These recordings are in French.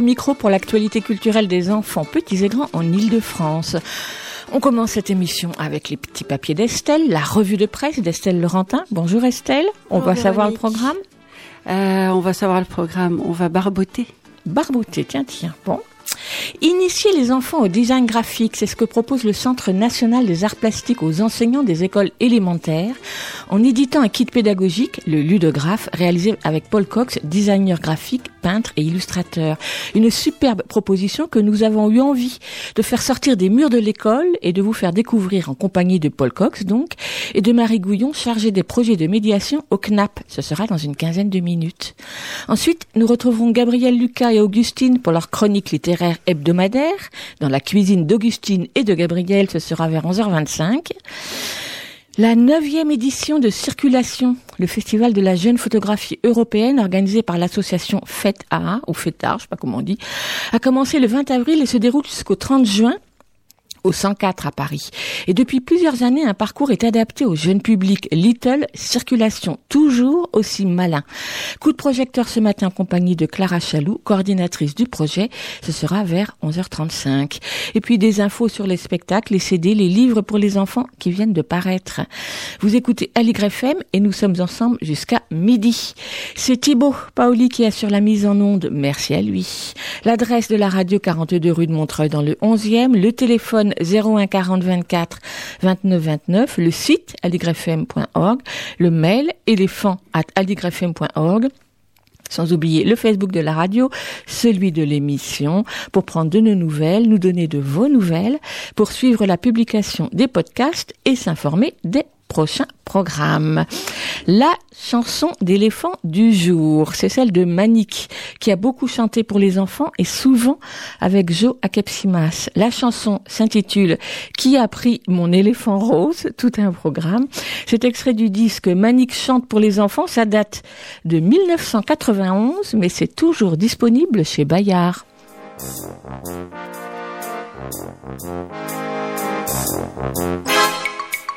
Au micro pour l'actualité culturelle des enfants petits et grands en Ile-de-France. On commence cette émission avec les petits papiers d'Estelle, la revue de presse d'Estelle Laurentin. Bonjour Estelle, on va savoir le programme euh, On va savoir le programme, on va barboter. Barboter, tiens, tiens, bon. Initier les enfants au design graphique, c'est ce que propose le Centre national des arts plastiques aux enseignants des écoles élémentaires en éditant un kit pédagogique, le ludographe, réalisé avec Paul Cox, designer graphique, peintre et illustrateur. Une superbe proposition que nous avons eu envie de faire sortir des murs de l'école et de vous faire découvrir en compagnie de Paul Cox donc et de Marie Gouillon chargée des projets de médiation au CNAP. Ce sera dans une quinzaine de minutes. Ensuite, nous retrouverons Gabriel Lucas et Augustine pour leur chronique littéraire hebdomadaire. Dans la cuisine d'Augustine et de Gabriel, ce sera vers 11h25. La neuvième édition de Circulation, le festival de la jeune photographie européenne organisé par l'association Fête A, ou FETA, je sais pas comment on dit, a commencé le 20 avril et se déroule jusqu'au 30 juin au 104 à Paris. Et depuis plusieurs années, un parcours est adapté au jeune public. Little Circulation, toujours aussi malin. Coup de projecteur ce matin en compagnie de Clara Chaloux, coordinatrice du projet. Ce sera vers 11h35. Et puis des infos sur les spectacles, les CD, les livres pour les enfants qui viennent de paraître. Vous écoutez FM et nous sommes ensemble jusqu'à midi. C'est Thibaut Paoli qui assure la mise en onde. Merci à lui. L'adresse de la radio 42 rue de Montreuil dans le 11e, le téléphone 01 40 24 29 29, le site aligrefm.org, le mail éléphant at aligrefm.org sans oublier le Facebook de la radio, celui de l'émission, pour prendre de nos nouvelles, nous donner de vos nouvelles, pour suivre la publication des podcasts et s'informer des prochain programme. La chanson d'éléphant du jour, c'est celle de Manik, qui a beaucoup chanté pour les enfants et souvent avec Joe Akepsimas. La chanson s'intitule Qui a pris mon éléphant rose? Tout un programme. Cet extrait du disque Manik chante pour les enfants, ça date de 1991, mais c'est toujours disponible chez Bayard.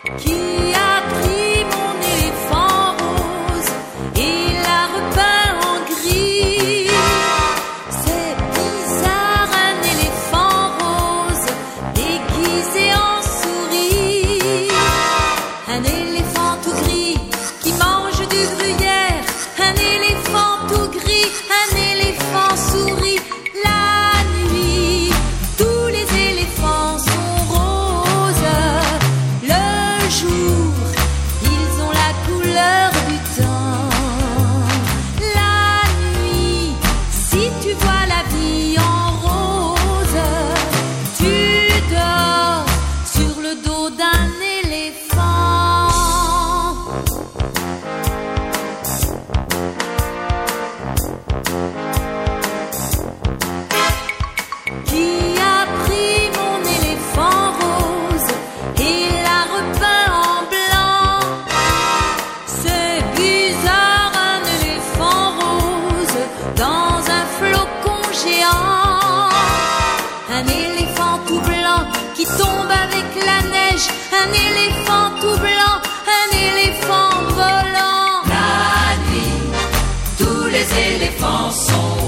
Qui a song.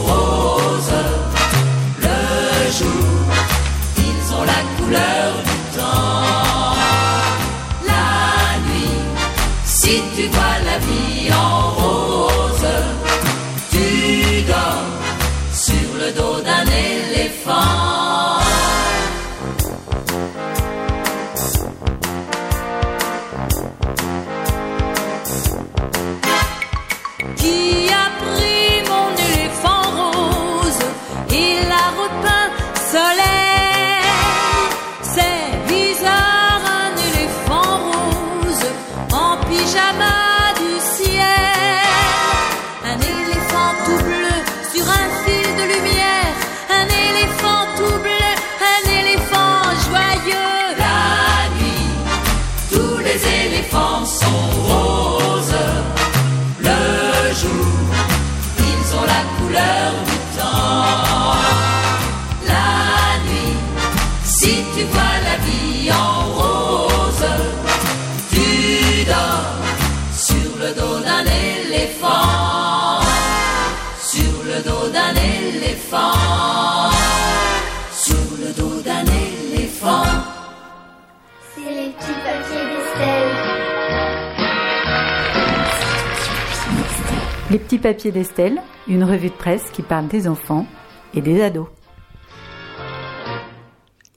Les petits papiers d'Estelle, une revue de presse qui parle des enfants et des ados.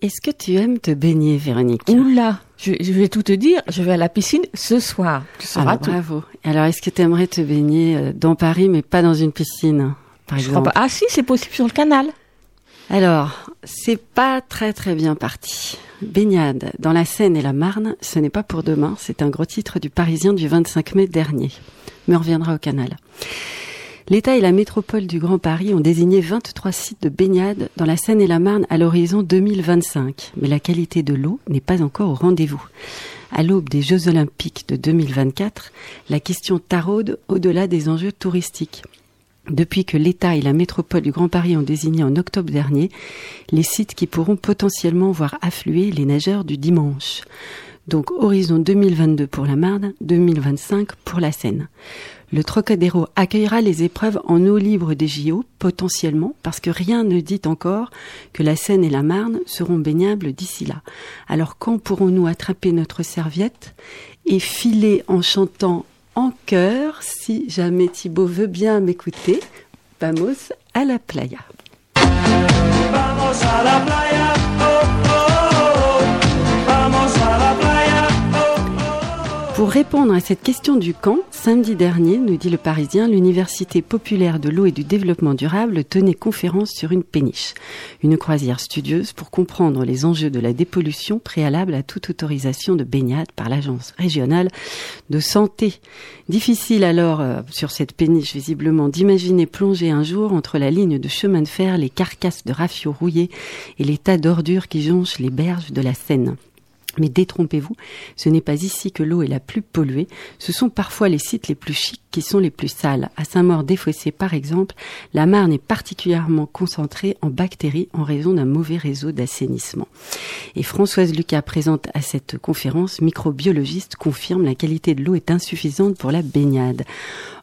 Est-ce que tu aimes te baigner, Véronique? Oula, je, je vais tout te dire, je vais à la piscine ce soir. Tu sauras Ah, tout. bravo. Alors, est-ce que tu aimerais te baigner euh, dans Paris, mais pas dans une piscine, par Je crois exemple? pas. Ah si, c'est possible sur le canal. Alors, c'est pas très très bien parti. Baignade dans la Seine et la Marne, ce n'est pas pour demain, c'est un gros titre du Parisien du 25 mai dernier. Mais on reviendra au canal. L'État et la métropole du Grand Paris ont désigné 23 sites de baignade dans la Seine et la Marne à l'horizon 2025. Mais la qualité de l'eau n'est pas encore au rendez-vous. À l'aube des Jeux Olympiques de 2024, la question taraude au-delà des enjeux touristiques. Depuis que l'État et la métropole du Grand Paris ont désigné en octobre dernier les sites qui pourront potentiellement voir affluer les nageurs du dimanche. Donc horizon 2022 pour la Marne, 2025 pour la Seine. Le Trocadéro accueillera les épreuves en eau libre des JO, potentiellement, parce que rien ne dit encore que la Seine et la Marne seront baignables d'ici là. Alors quand pourrons-nous attraper notre serviette et filer en chantant en chœur, si jamais Thibaut veut bien m'écouter, vamos à la playa. A la playa, oh, oh. Pour répondre à cette question du camp, samedi dernier, nous dit le Parisien, l'Université populaire de l'eau et du développement durable tenait conférence sur une péniche. Une croisière studieuse pour comprendre les enjeux de la dépollution préalable à toute autorisation de baignade par l'Agence régionale de santé. Difficile alors, euh, sur cette péniche visiblement, d'imaginer plonger un jour entre la ligne de chemin de fer, les carcasses de rafio rouillés et les tas d'ordures qui jonchent les berges de la Seine. Mais détrompez-vous, ce n'est pas ici que l'eau est la plus polluée, ce sont parfois les sites les plus chics qui sont les plus sales. À Saint-Maur-des-Fossés, par exemple, la Marne est particulièrement concentrée en bactéries en raison d'un mauvais réseau d'assainissement. Et Françoise Lucas, présente à cette conférence, microbiologiste, confirme la qualité de l'eau est insuffisante pour la baignade.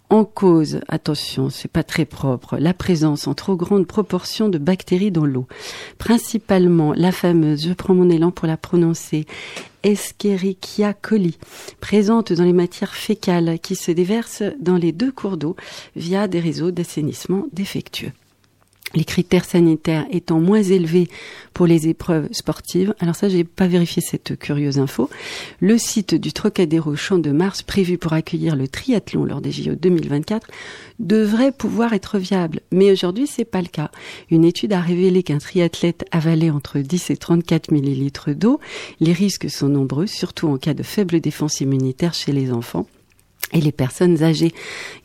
En cause, attention, c'est pas très propre, la présence en trop grande proportion de bactéries dans l'eau. Principalement la fameuse, je prends mon élan pour la prononcer, Escherichia coli, présente dans les matières fécales qui se déversent dans les deux cours d'eau via des réseaux d'assainissement défectueux les critères sanitaires étant moins élevés pour les épreuves sportives. Alors ça, j'ai pas vérifié cette curieuse info. Le site du Trocadéro Champ de Mars, prévu pour accueillir le triathlon lors des JO 2024, devrait pouvoir être viable. Mais aujourd'hui, c'est pas le cas. Une étude a révélé qu'un triathlète avalait entre 10 et 34 millilitres d'eau. Les risques sont nombreux, surtout en cas de faible défense immunitaire chez les enfants. Et les personnes âgées,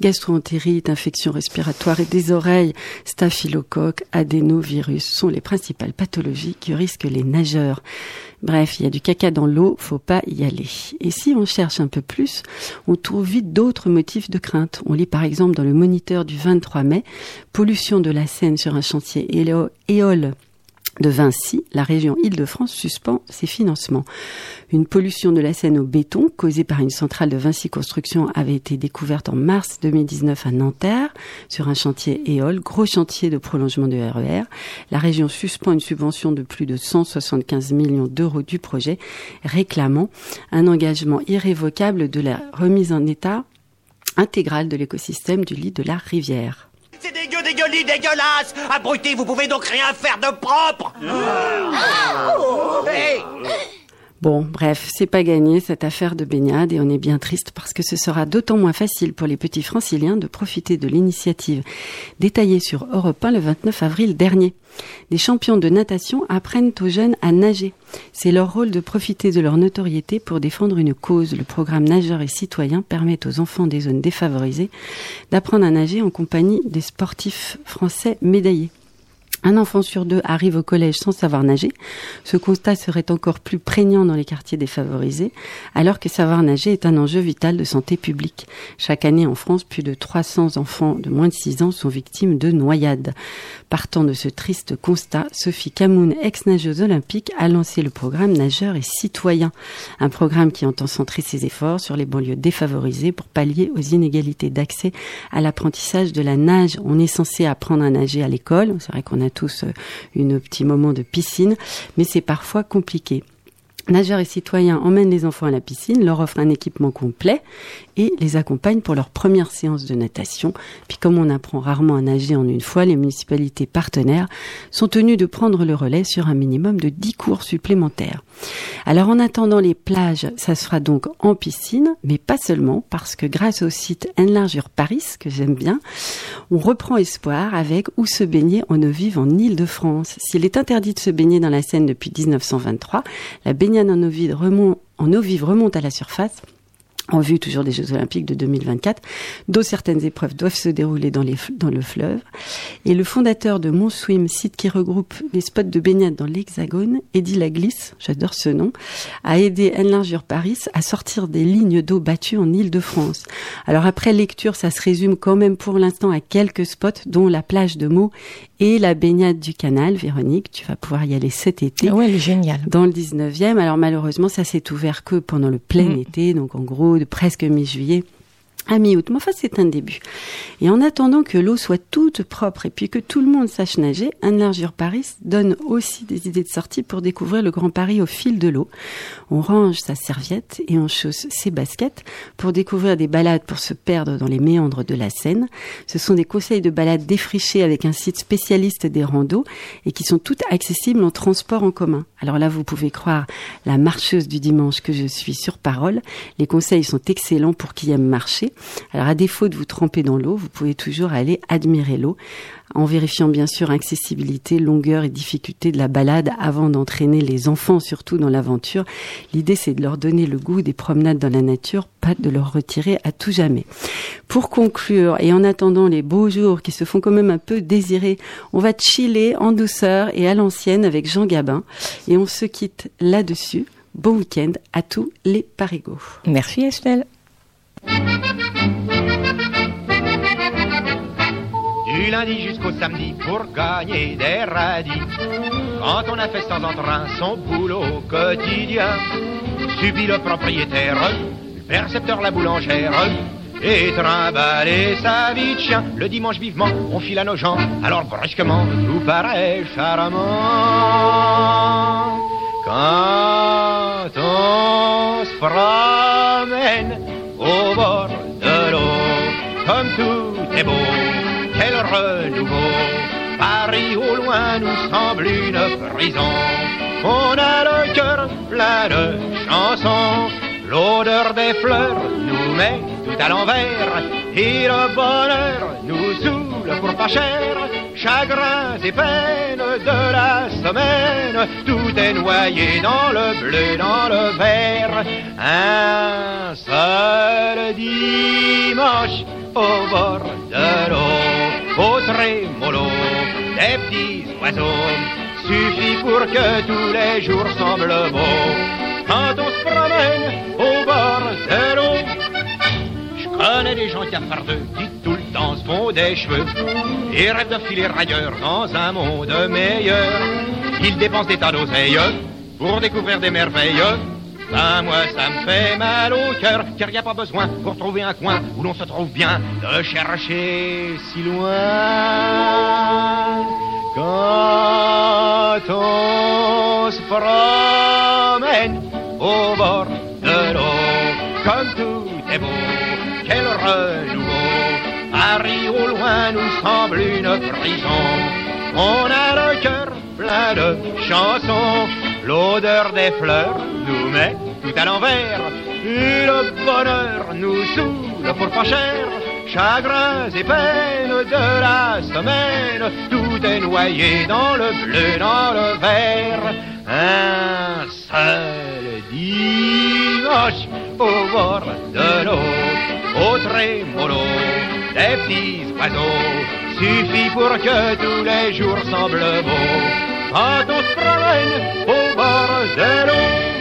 gastroentérite, infections respiratoires et des oreilles, staphylocoque, adénovirus sont les principales pathologies qui risquent les nageurs. Bref, il y a du caca dans l'eau, faut pas y aller. Et si on cherche un peu plus, on trouve vite d'autres motifs de crainte. On lit par exemple dans le moniteur du 23 mai, pollution de la Seine sur un chantier éo- éole de Vinci, la région Île-de-France suspend ses financements. Une pollution de la Seine au béton causée par une centrale de Vinci Construction avait été découverte en mars 2019 à Nanterre sur un chantier éole, gros chantier de prolongement de RER. La région suspend une subvention de plus de 175 millions d'euros du projet, réclamant un engagement irrévocable de la remise en état intégrale de l'écosystème du lit de la rivière. C'est dégueu, dégueulis, dégueulasse. Abruti, vous pouvez donc rien faire de propre. Hey Bon, bref, c'est pas gagné cette affaire de baignade et on est bien triste parce que ce sera d'autant moins facile pour les petits franciliens de profiter de l'initiative détaillée sur Europe 1 le 29 avril dernier. Des champions de natation apprennent aux jeunes à nager. C'est leur rôle de profiter de leur notoriété pour défendre une cause. Le programme Nageurs et Citoyens permet aux enfants des zones défavorisées d'apprendre à nager en compagnie des sportifs français médaillés. Un enfant sur deux arrive au collège sans savoir nager. Ce constat serait encore plus prégnant dans les quartiers défavorisés, alors que savoir nager est un enjeu vital de santé publique. Chaque année en France, plus de 300 enfants de moins de 6 ans sont victimes de noyades. Partant de ce triste constat, Sophie Camoun, ex-nageuse olympique, a lancé le programme Nageurs et Citoyens, un programme qui entend centrer ses efforts sur les banlieues défavorisées pour pallier aux inégalités d'accès à l'apprentissage de la nage. On est censé apprendre à nager à l'école, c'est vrai qu'on a tous euh, une petit moment de piscine, mais c'est parfois compliqué. Nageurs et citoyens emmènent les enfants à la piscine, leur offrent un équipement complet et les accompagnent pour leur première séance de natation. Puis comme on apprend rarement à nager en une fois, les municipalités partenaires sont tenues de prendre le relais sur un minimum de 10 cours supplémentaires. Alors en attendant les plages, ça se donc en piscine, mais pas seulement, parce que grâce au site Enlargure Paris, que j'aime bien, on reprend espoir avec où se baigner en eau vive en Île-de-France. S'il est interdit de se baigner dans la Seine depuis 1923, la baignade en eau vive remonte, en eau vive remonte à la surface en vue toujours des Jeux Olympiques de 2024, dont certaines épreuves doivent se dérouler dans, le fleuve. Et le fondateur de Monswim, site qui regroupe les spots de baignade dans l'Hexagone, Eddie Laglisse, j'adore ce nom, a aidé Enlargure Paris à sortir des lignes d'eau battues en Île-de-France. Alors après lecture, ça se résume quand même pour l'instant à quelques spots, dont la plage de Meaux et la baignade du canal. Véronique, tu vas pouvoir y aller cet été Ouais, elle est géniale. dans le 19e. Alors malheureusement, ça s'est ouvert que pendant le plein Mm. été, donc en gros de presque mi-juillet à mi-août. Mais enfin, c'est un début. Et en attendant que l'eau soit toute propre et puis que tout le monde sache nager, Anne Largure Paris donne aussi des idées de sortie pour découvrir le Grand Paris au fil de l'eau. On range sa serviette et on chausse ses baskets pour découvrir des balades pour se perdre dans les méandres de la Seine. Ce sont des conseils de balades défrichés avec un site spécialiste des randos et qui sont toutes accessibles en transport en commun. Alors là, vous pouvez croire la marcheuse du dimanche que je suis sur parole. Les conseils sont excellents pour qui aime marcher. Alors à défaut de vous tremper dans l'eau, vous pouvez toujours aller admirer l'eau en vérifiant bien sûr accessibilité, longueur et difficulté de la balade avant d'entraîner les enfants surtout dans l'aventure. L'idée c'est de leur donner le goût des promenades dans la nature, pas de leur retirer à tout jamais. Pour conclure et en attendant les beaux jours qui se font quand même un peu désirer, on va chiller en douceur et à l'ancienne avec Jean Gabin et on se quitte là-dessus. Bon week-end à tous les parigots. Merci Estelle. Du lundi jusqu'au samedi pour gagner des radis. Quand on a fait sans entrain son boulot quotidien, subit le propriétaire, le percepteur, la boulangère, et trimballer sa vie de chien. Le dimanche vivement, on file à nos gens, alors brusquement, tout paraît charmant. Quand on se promène au bord de l'eau, comme tout est beau, quel renouveau. Paris au loin nous semble une prison. On a le cœur plein de chansons. L'odeur des fleurs nous met tout à l'envers. Et le bonheur nous pour pas cher. Chagrins et peines de la semaine, tout est noyé dans le bleu, dans le vert. Un seul dimanche au bord de l'eau, au trémolo des petits oiseaux, suffit pour que tous les jours semblent beaux. Quand on se promène au bord de l'eau, je connais des gens cafardeux qui tout temps se font des cheveux et rêvent de filer ailleurs dans un monde meilleur. Ils dépensent des tas d'oseilles pour découvrir des merveilles. Ben moi ça me fait mal au cœur car y a pas besoin pour trouver un coin où l'on se trouve bien de chercher si loin. Quand on se promène au bord de l'eau, comme tout est beau, quel renouveau. Paris au loin nous semble une prison. On a le cœur plein de chansons. L'odeur des fleurs nous met tout à l'envers. Le bonheur nous saoule pour pas cher. Chagrins et peines de la semaine, tout est noyé dans le bleu, dans le vert. Un seul dimanche au bord de l'eau, au trémolo des petits oiseaux, suffit pour que tous les jours semblent beaux. Quand on se au bord de l'eau.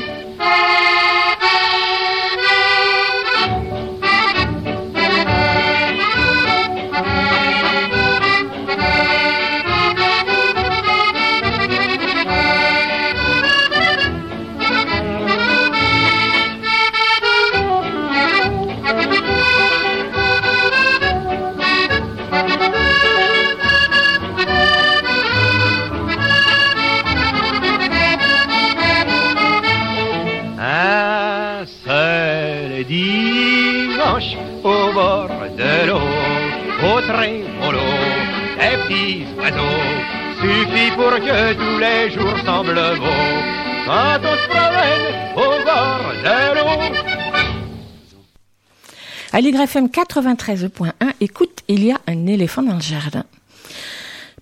Pour que tous les jours semblent beaux, quand on se promène au bord de l'eau. Aligre FM 93.1, écoute, il y a un éléphant dans le jardin.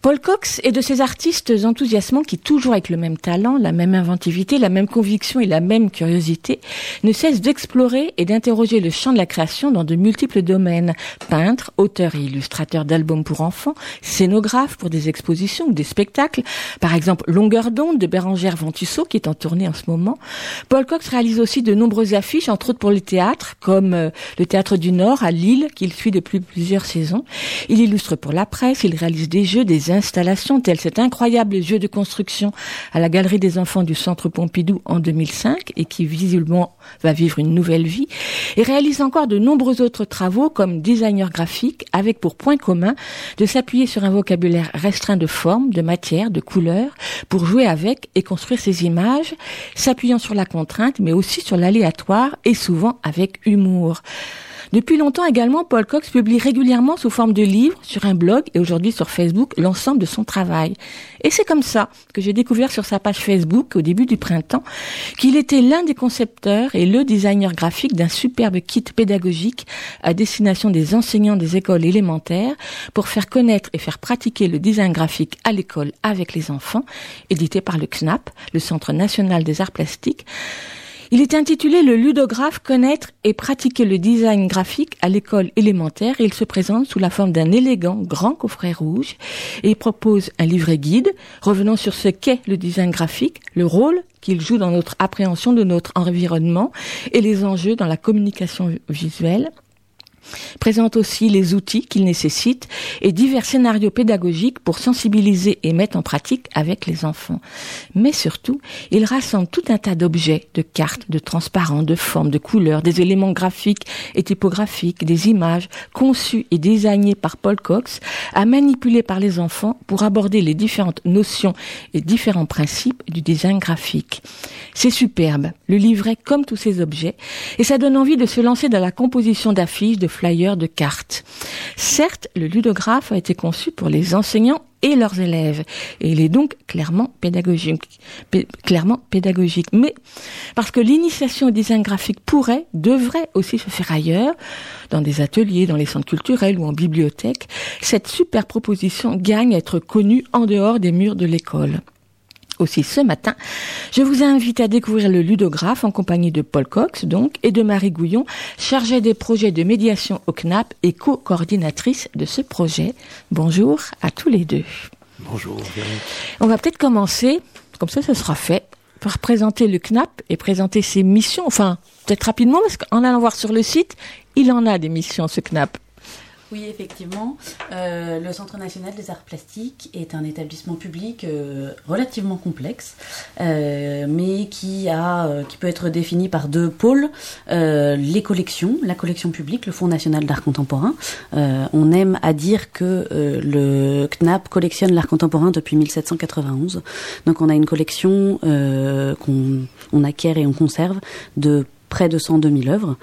Paul Cox est de ces artistes enthousiasmants qui, toujours avec le même talent, la même inventivité, la même conviction et la même curiosité, ne cessent d'explorer et d'interroger le champ de la création dans de multiples domaines. Peintre, auteur et illustrateur d'albums pour enfants, scénographe pour des expositions ou des spectacles, par exemple Longueur d'onde de Bérangère Ventusseau qui est en tournée en ce moment. Paul Cox réalise aussi de nombreuses affiches, entre autres pour le théâtre, comme euh, le Théâtre du Nord à Lille, qu'il suit depuis plusieurs saisons. Il illustre pour la presse, il réalise des jeux, des installations, tels cet incroyable jeu de construction à la Galerie des Enfants du Centre Pompidou en 2005 et qui visiblement va vivre une nouvelle vie, et réalise encore de nombreux autres travaux comme designer graphique avec pour point commun de s'appuyer sur un vocabulaire restreint de formes, de matières, de couleurs pour jouer avec et construire ses images, s'appuyant sur la contrainte mais aussi sur l'aléatoire et souvent avec humour. Depuis longtemps également, Paul Cox publie régulièrement sous forme de livres sur un blog et aujourd'hui sur Facebook l'ensemble de son travail. Et c'est comme ça que j'ai découvert sur sa page Facebook au début du printemps qu'il était l'un des concepteurs et le designer graphique d'un superbe kit pédagogique à destination des enseignants des écoles élémentaires pour faire connaître et faire pratiquer le design graphique à l'école avec les enfants, édité par le CNAP, le Centre national des arts plastiques. Il est intitulé Le ludographe connaître et pratiquer le design graphique à l'école élémentaire. Il se présente sous la forme d'un élégant grand coffret rouge et propose un livret guide. Revenant sur ce qu'est le design graphique, le rôle qu'il joue dans notre appréhension de notre environnement et les enjeux dans la communication visuelle présente aussi les outils qu'il nécessite et divers scénarios pédagogiques pour sensibiliser et mettre en pratique avec les enfants. Mais surtout, il rassemble tout un tas d'objets, de cartes, de transparents, de formes, de couleurs, des éléments graphiques et typographiques, des images conçues et designées par Paul Cox, à manipuler par les enfants pour aborder les différentes notions et différents principes du design graphique. C'est superbe, le livret comme tous ces objets, et ça donne envie de se lancer dans la composition d'affiches, de flyers, de cartes. Certes, le ludographe a été conçu pour les enseignants et leurs élèves, et il est donc clairement pédagogique, pé- clairement pédagogique. Mais parce que l'initiation au design graphique pourrait, devrait aussi se faire ailleurs, dans des ateliers, dans les centres culturels ou en bibliothèque, cette super proposition gagne à être connue en dehors des murs de l'école. Aussi ce matin, je vous invite à découvrir le ludographe en compagnie de Paul Cox donc et de Marie Gouillon, chargée des projets de médiation au CNAP et co-coordinatrice de ce projet. Bonjour à tous les deux. Bonjour. On va peut-être commencer, comme ça ce sera fait, par présenter le CNAP et présenter ses missions, enfin peut-être rapidement parce qu'en allant voir sur le site, il en a des missions ce CNAP. Oui, effectivement. Euh, le Centre national des arts plastiques est un établissement public euh, relativement complexe, euh, mais qui, a, euh, qui peut être défini par deux pôles. Euh, les collections, la collection publique, le Fonds national d'art contemporain. Euh, on aime à dire que le CNAP collectionne l'art contemporain depuis 1791. Donc on a une collection qu'on on acquiert et on conserve de près de 102 000 œuvres.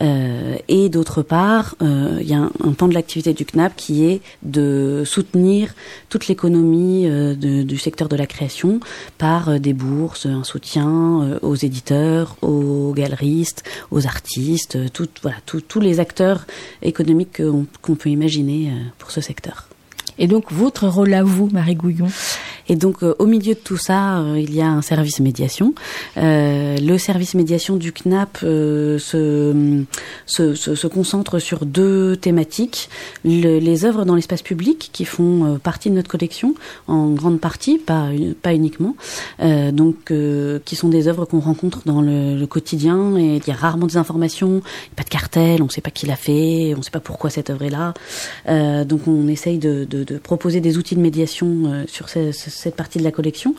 Euh, et d'autre part, euh, il y a un, un pan de l'activité du CNAP qui est de soutenir toute l'économie euh, du secteur de la création par euh, des bourses, un soutien euh, aux éditeurs, aux galeristes, aux artistes, tout- voilà, tous les acteurs économiques qu'on peut imaginer pour ce secteur. Et donc votre rôle à vous, Marie Gouillon Et donc, euh, au milieu de tout ça, euh, il y a un service médiation. Euh, le service médiation du CNAP se, concentre sur deux thématiques. Le- les œuvres dans l'espace public, qui font partie de notre collection, en grande partie, pas, uniquement. Donc, qui sont des œuvres qu'on rencontre dans le, quotidien. Et il y a rarement des informations, il n'y a pas de cartel, on ne sait pas qui l'a fait, on ne sait pas pourquoi cette œuvre est là. Donc, on essaye de, de proposer des outils de médiation euh, sur cette partie de la collection.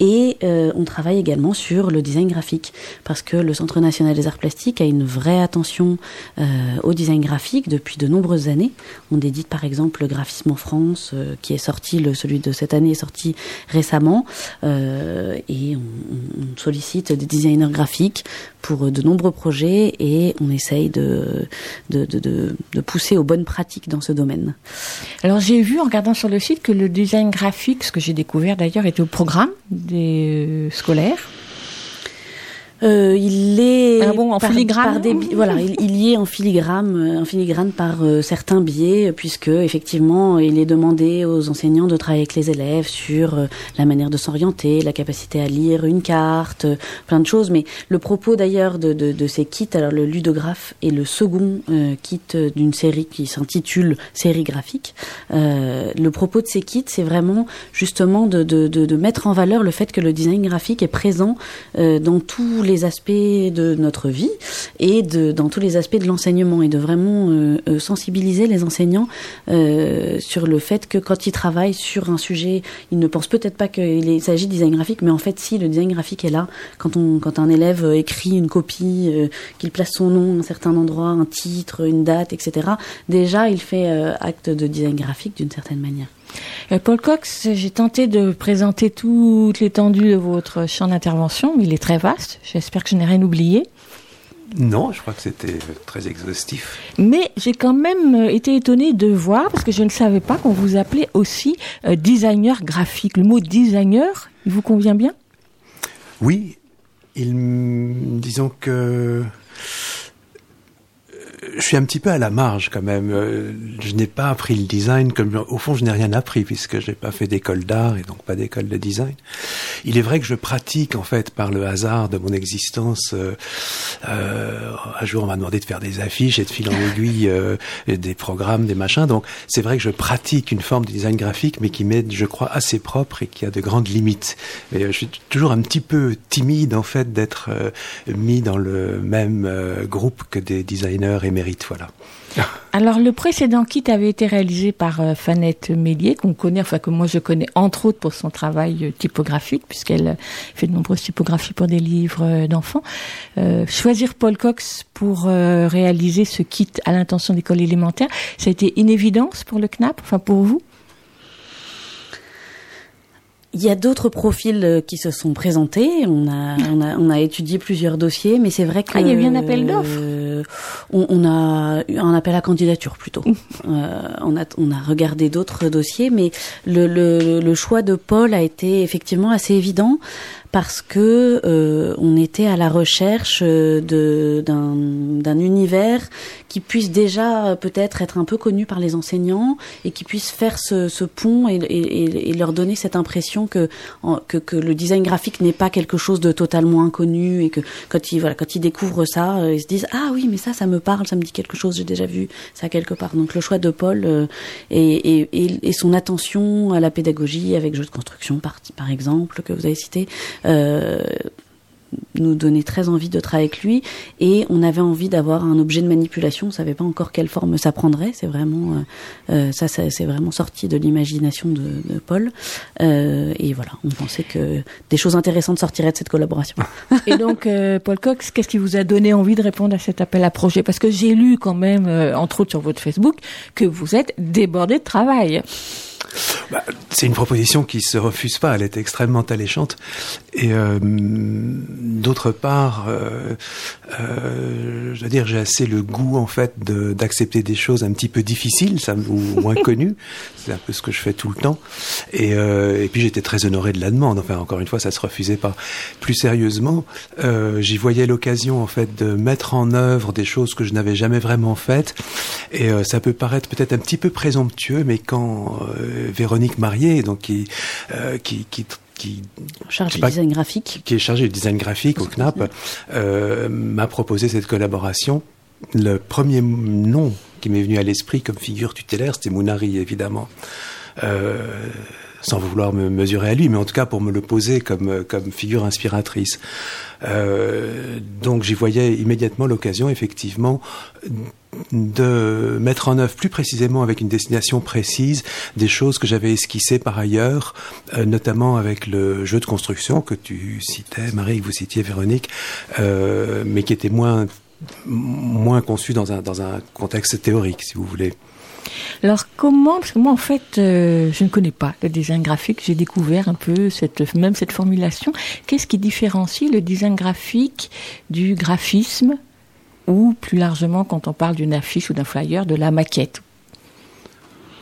Et euh, on travaille également sur le design graphique, parce que le Centre national des arts plastiques a une vraie attention euh, au design graphique depuis de nombreuses années. On édite par exemple le Graphisme en France, qui est sorti, le, celui de cette année est sorti récemment, et on, sollicite des designers graphiques pour de nombreux projets et on essaye de, de, de, de, pousser aux bonnes pratiques dans ce domaine. Alors j'ai vu regardant sur le site que le design graphique, ce que j'ai découvert d'ailleurs, était au programme des euh, scolaires. Euh, il est Ah bon, en filigrane par des voilà, il, il y est en filigrane, euh, en filigrane par euh, certains biais, puisque effectivement, il est demandé aux enseignants de travailler avec les élèves sur euh, la manière de s'orienter, la capacité à lire une carte, euh, plein de choses. Mais le propos d'ailleurs de, de, de ces kits, alors le ludographe est le second euh, kit d'une série qui s'intitule série graphique. Euh, le propos de ces kits, c'est vraiment justement de, de, de, de mettre en valeur le fait que le design graphique est présent euh, dans tous les aspects de notre vie et de, dans tous les aspects de l'enseignement et de vraiment euh, euh, sensibiliser les enseignants euh, sur le fait que quand ils travaillent sur un sujet, ils ne pensent peut-être pas qu'il s'agit de design graphique, mais en fait si le design graphique est là, quand, on, quand un élève écrit une copie, qu'il place son nom à un certain endroit, un titre, une date, etc., déjà il fait acte de design graphique d'une certaine manière. Euh, Paul Cox, j'ai tenté de présenter toute l'étendue de votre champ d'intervention, mais il est très vaste. J'espère que je n'ai rien oublié. Non, je crois que c'était très exhaustif. Mais j'ai quand même euh, été étonnée de voir, parce que je ne savais pas qu'on vous appelait aussi euh, designer graphique. Le mot designer, il vous convient bien? Oui, il, disons que je suis un petit peu à la marge quand même. Euh, Je n'ai pas appris le design comme au fond je n'ai rien appris puisque je n'ai pas fait d'école d'art et donc pas d'école de design. Il est vrai que je pratique en fait par le hasard de mon existence. euh, euh, un jour on m'a demandé de faire des affiches et de fil en aiguille euh, des programmes, des machins. Donc c'est vrai que je pratique une forme de design graphique mais qui m'est je crois assez propre et qui a de grandes limites. Et euh, je suis toujours un petit peu timide en fait d'être mis dans le même groupe que des designers émérites. Voilà. Alors, le précédent kit avait été réalisé par euh, Fanette Mélier, qu'on connaît, enfin que moi je connais entre autres pour son travail euh, typographique, puisqu'elle euh, fait de nombreuses typographies pour des livres euh, d'enfants. Euh, choisir Paul Cox pour euh, réaliser ce kit à l'intention d'école élémentaire, ça a été une évidence pour le CNAP, enfin pour vous? Il y a d'autres profils qui se sont présentés. On a, on a, on a étudié plusieurs dossiers, mais c'est vrai que Ah, il y a eu un appel d'offres. Euh, on, on a eu un appel à candidature plutôt. Euh, on a, on a regardé d'autres dossiers, mais le, le, le choix de Paul a été effectivement assez évident parce que euh, on était à la recherche euh, d'un univers qui puisse déjà euh, peut-être être un peu connu par les enseignants et qui puisse faire ce, ce pont et, et, et- leur donner cette impression que, que que le design graphique n'est pas quelque chose de totalement inconnu et que quand ils voilà quand ils découvrent ça euh, ils se disent ah oui mais ça ça me parle ça me dit quelque chose j'ai déjà vu ça quelque part. Donc le choix de Paul et, et, son attention à la pédagogie avec jeux de construction par, exemple que vous avez cité nous donnait très envie de travailler avec lui. Et on avait envie d'avoir un objet de manipulation. On savait pas encore quelle forme ça prendrait. C'est vraiment euh, euh, ça, ça c'est vraiment sorti de l'imagination de, de Paul. Euh, et voilà. On pensait que des choses intéressantes sortiraient de cette collaboration. Et donc, euh, Paul Cox, qu'est-ce qui vous a donné envie de répondre à cet appel à projet? Parce que j'ai lu quand même, euh, entre autres sur votre Facebook, que vous êtes débordé de travail. Bah, c'est une proposition qui se refuse pas. Elle est extrêmement alléchante. Et euh, d'autre part, euh, euh, je veux dire, j'ai assez le goût en fait de- d'accepter des choses un petit peu difficiles, ça, ou, ou inconnues. C'est un peu ce que je fais tout le temps. Et, euh, et puis j'étais très honoré de la demande. Enfin, encore une fois, ça se refusait pas. Plus sérieusement, euh, j'y voyais l'occasion en fait de mettre en œuvre des choses que je n'avais jamais vraiment faites. Et euh, ça peut paraître peut-être un petit peu présomptueux, mais quand euh, Véronique Marié, donc qui, euh, qui, qui, qui charge du design graphique qui est chargé du design graphique au CNAP, euh, m'a proposé cette collaboration. Le premier nom qui m'est venu à l'esprit comme figure tutélaire, c'était Mounari, évidemment. Euh, sans vouloir me mesurer à lui, mais en tout cas pour me le poser comme, euh, comme figure inspiratrice. Euh, donc j'y voyais immédiatement l'occasion, effectivement, de mettre en œuvre plus précisément avec une destination précise des choses que j'avais esquissées par ailleurs, euh, notamment avec le jeu de construction que tu citais, Marie, que vous citiez, Véronique, mais qui était moins moins conçu dans un, dans un contexte théorique, si vous voulez. Alors comment Parce que moi en fait, euh, je ne connais pas le design graphique. J'ai découvert un peu cette même cette formulation. Qu'est-ce qui différencie le design graphique du graphisme ou plus largement quand on parle d'une affiche ou d'un flyer de la maquette?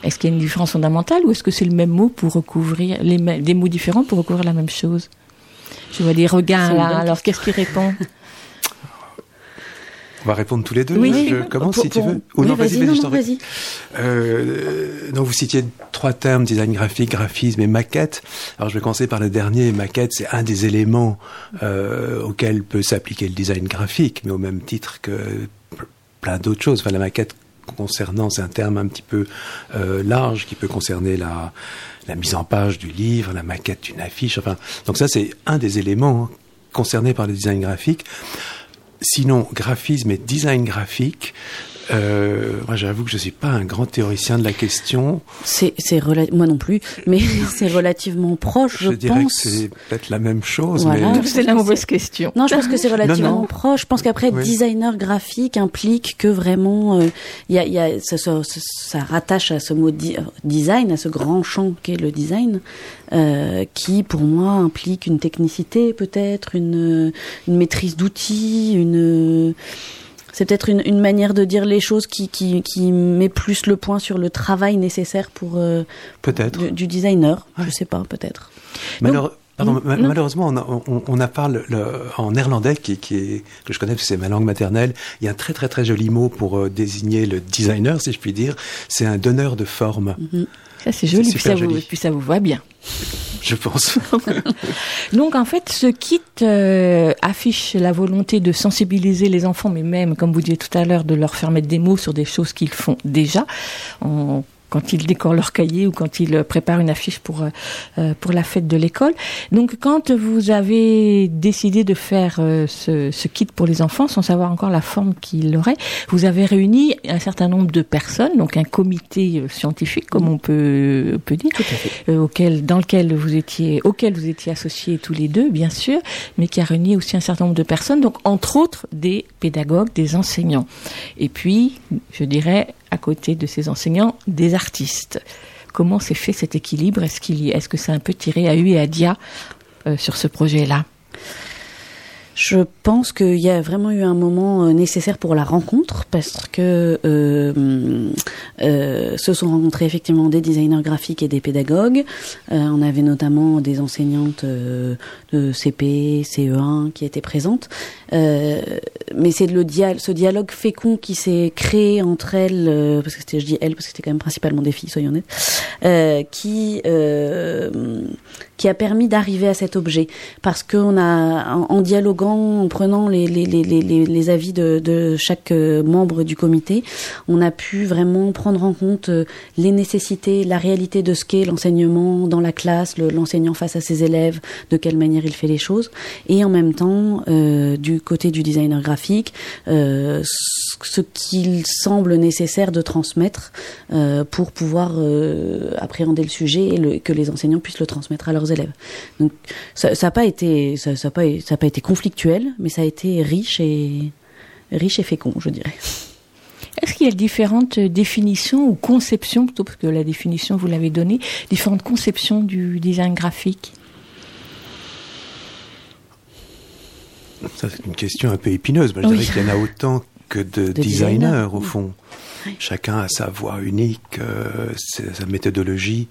Est-ce qu'il y a une différence fondamentale ou est-ce que c'est le même mot pour recouvrir les mêmes- des mots différents pour recouvrir la même chose? Je vois des regards là. Alors qu'est-ce qui répond? On va répondre tous les deux. Oui. je commence Pour- si tu pour- veux. Ou non, vas-y, vas-y, prie. vas-y. Euh, donc vous citiez trois termes, design graphique, graphisme et maquette. Alors je vais commencer par le dernier. Maquette, c'est un des éléments euh, auxquels peut s'appliquer le design graphique, mais au même titre que plein d'autres choses. Enfin, la maquette concernant, c'est un terme un petit peu euh, large qui peut concerner la, la mise en page du livre, la maquette d'une affiche. Enfin, donc ça, c'est un des éléments concernés par le design graphique. Sinon, graphisme et design graphique, euh, moi j'avoue que je suis pas un grand théoricien de la question. C'est, c'est rela- moi non plus, mais c'est relativement proche, je, Je, dirais pense. que c'est peut-être la même chose, Voilà. mais c'est la mauvaise question. Non, je pense que c'est relativement Non, non. proche. Je pense qu'après, Oui. designer graphique implique que vraiment, euh, il y a, il y a, ça, ça, ça- ça rattache à ce mot di- design, à ce grand champ qu'est le design, euh, qui pour moi implique une technicité peut-être, une, une maîtrise d'outils, une c'est peut-être une, une manière de dire les choses qui, qui, qui met plus le point sur le travail nécessaire pour euh, peut-être. du, du designer. Je sais pas, peut-être. Malheure- pardon, non, ma- non. malheureusement, on a, on, on a parlé le, en néerlandais, qui, qui est, que je connais parce que c'est ma langue maternelle. Il y a un très très très joli mot pour euh, désigner le designer, si je puis dire. C'est un donneur de forme, Ça c'est joli, puis ça, vous, puis ça vous va bien. je pense. Donc en fait, ce kit euh, affiche la volonté de sensibiliser les enfants, mais même, comme vous disiez tout à l'heure, de leur faire mettre des mots sur des choses qu'ils font déjà. Quand ils décorent leur cahier ou quand ils euh, préparent une affiche pour euh, euh, pour la fête de l'école. Donc quand vous avez décidé de faire euh, ce, ce kit pour les enfants sans savoir encore la forme qu'il aurait, vous avez réuni un certain nombre de personnes, donc un comité scientifique comme on peut on peut dire, euh, auquel dans lequel vous étiez auquel vous étiez associés tous les deux bien sûr, mais qui a réuni aussi un certain nombre de personnes, donc entre autres des pédagogues, des enseignants, et puis je dirais à côté de ces enseignants des artistes. Comment s'est fait cet équilibre? Est-ce qu'il est-ce que c'est un peu tiré à U et à Dia euh, sur ce projet-là? Je pense qu'il y a vraiment eu un moment euh, nécessaire pour la rencontre parce que euh, euh, se sont rencontrés effectivement des designers graphiques et des pédagogues. Euh, on avait notamment des enseignantes euh, de CP, CE1 qui étaient présentes. Euh, mais c'est le dia ce dialogue fécond qui s'est créé entre elles, parce que c'était, je dis elles parce que c'était quand même principalement des filles, soyons honnêtes, qui qui a permis d'arriver à cet objet parce qu'on a en, en dialoguant, en prenant les avis de, chaque euh, membre du comité, on a pu vraiment prendre en compte euh, les nécessités, la réalité de ce qu'est l'enseignement dans la classe, le- l'enseignant face à ses élèves, de quelle manière il fait les choses, et en même temps euh, du côté du designer graphique, ce qu'il semble nécessaire de transmettre pour pouvoir appréhender le sujet et que les enseignants puissent le transmettre à leurs élèves. Donc ça n'a pas été ça, ça pas, pas été conflictuel, mais ça a été riche et riche et fécond, je dirais. Est-ce qu'il y a différentes définitions ou conceptions, plutôt parce que la définition vous l'avez donnée, différentes conceptions du design graphique? Ça, c'est une question un peu épineuse. Je Oui. dirais qu'il y en a autant que de, De designers, au oui. fond. Chacun a sa voix unique, euh, sa sa méthodologie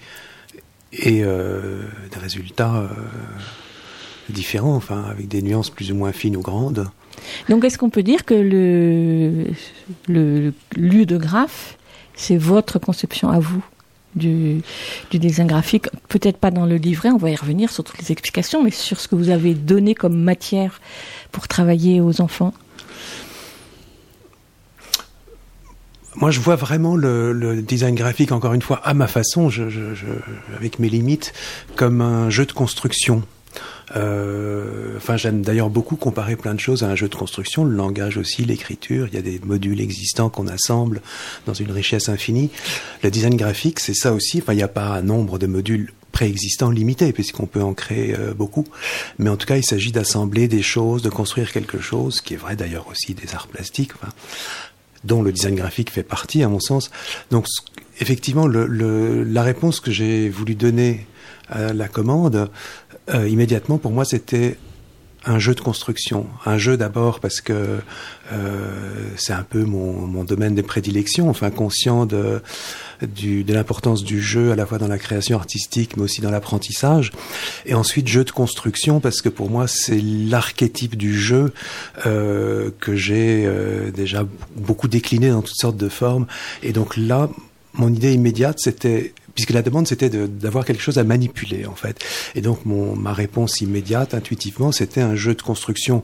et euh, des résultats euh, différents, enfin, avec des nuances plus ou moins fines ou grandes. Donc est-ce qu'on peut dire que le, le, ludographe, c'est votre conception à vous du, du design graphique? Peut-être pas dans le livret, on va y revenir sur toutes les explications, mais sur ce que vous avez donné comme matière pour travailler aux enfants moi, je vois vraiment le, le design graphique, encore une fois, à ma façon, je, je, je, avec mes limites, comme un jeu de construction. Euh, enfin, j'aime d'ailleurs beaucoup comparer plein de choses à un jeu de construction, le langage aussi, l'écriture. Il y a des modules existants qu'on assemble dans une richesse infinie. Le design graphique, c'est ça aussi. Enfin, il n'y a pas un nombre de modules préexistants limité, puisqu'on peut en créer euh, beaucoup. Mais en tout cas, il s'agit d'assembler des choses, de construire quelque chose, qui est vrai d'ailleurs aussi des arts plastiques. Enfin, dont le design graphique fait partie, à mon sens. Donc, effectivement, le, le- la réponse que j'ai voulu donner à la commande, euh, immédiatement, pour moi, c'était un jeu de construction. Un jeu d'abord parce que euh, c'est un peu mon, domaine de prédilection, enfin conscient de l'importance du jeu à la fois dans la création artistique mais aussi dans l'apprentissage. Et ensuite jeu de construction parce que pour moi c'est l'archétype du jeu euh, que j'ai euh, déjà beaucoup décliné dans toutes sortes de formes. Et donc là, mon idée immédiate c'était puisque la demande c'était d'avoir quelque chose à manipuler en fait. Et donc mon, ma réponse immédiate, intuitivement, c'était un jeu de construction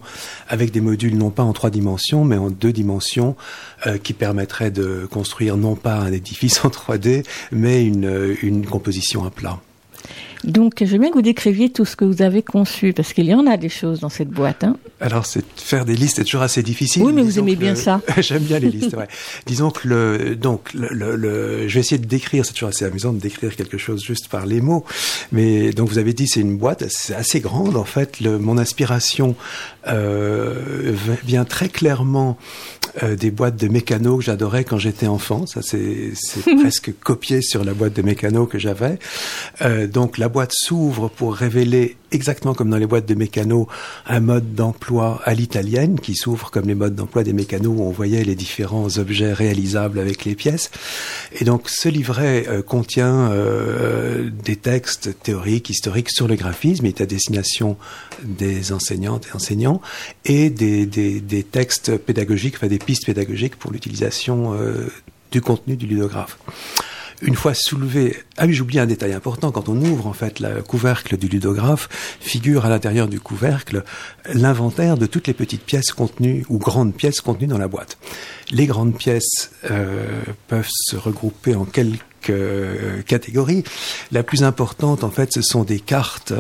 avec des modules non pas en trois dimensions, mais en deux dimensions, euh, qui permettrait de construire non pas un édifice en 3D, mais une, une composition à plat. Donc, je veux bien que vous décriviez tout ce que vous avez conçu, parce qu'il y en a des choses dans cette boîte. Hein. Alors, c'est faire des listes, c'est toujours assez difficile. Oui, mais vous aimez bien le- ça. J'aime bien les listes, ouais. Disons que le, donc, le, le, le- je vais essayer de décrire, c'est toujours assez amusant de décrire quelque chose juste par les mots. Mais, donc, vous avez dit, c'est une boîte, c'est assez grande, en fait. Mon inspiration, vient très clairement euh, des boîtes de mécano que j'adorais quand j'étais enfant. Ça, c'est c'est presque copié sur la boîte de mécano que j'avais. Euh, donc, la boîte s'ouvre pour révéler, exactement comme dans les boîtes de mécano, un mode d'emploi à l'italienne qui s'ouvre comme les modes d'emploi des mécanos où on voyait les différents objets réalisables avec les pièces. Et donc, ce livret euh, contient euh, des textes théoriques, historiques sur le graphisme, est à destination des enseignantes et enseignants, et des, des, des textes pédagogiques, enfin des pistes pédagogiques pour l'utilisation euh, du contenu du ludographe. Une fois soulevé, ah oui, j'oublie un détail important, quand on ouvre en fait le couvercle du ludographe, figure à l'intérieur du couvercle l'inventaire de toutes les petites pièces contenues ou grandes pièces contenues dans la boîte. Les grandes pièces euh, peuvent se regrouper en quelques euh, catégories. La plus importante, en fait, ce sont des cartes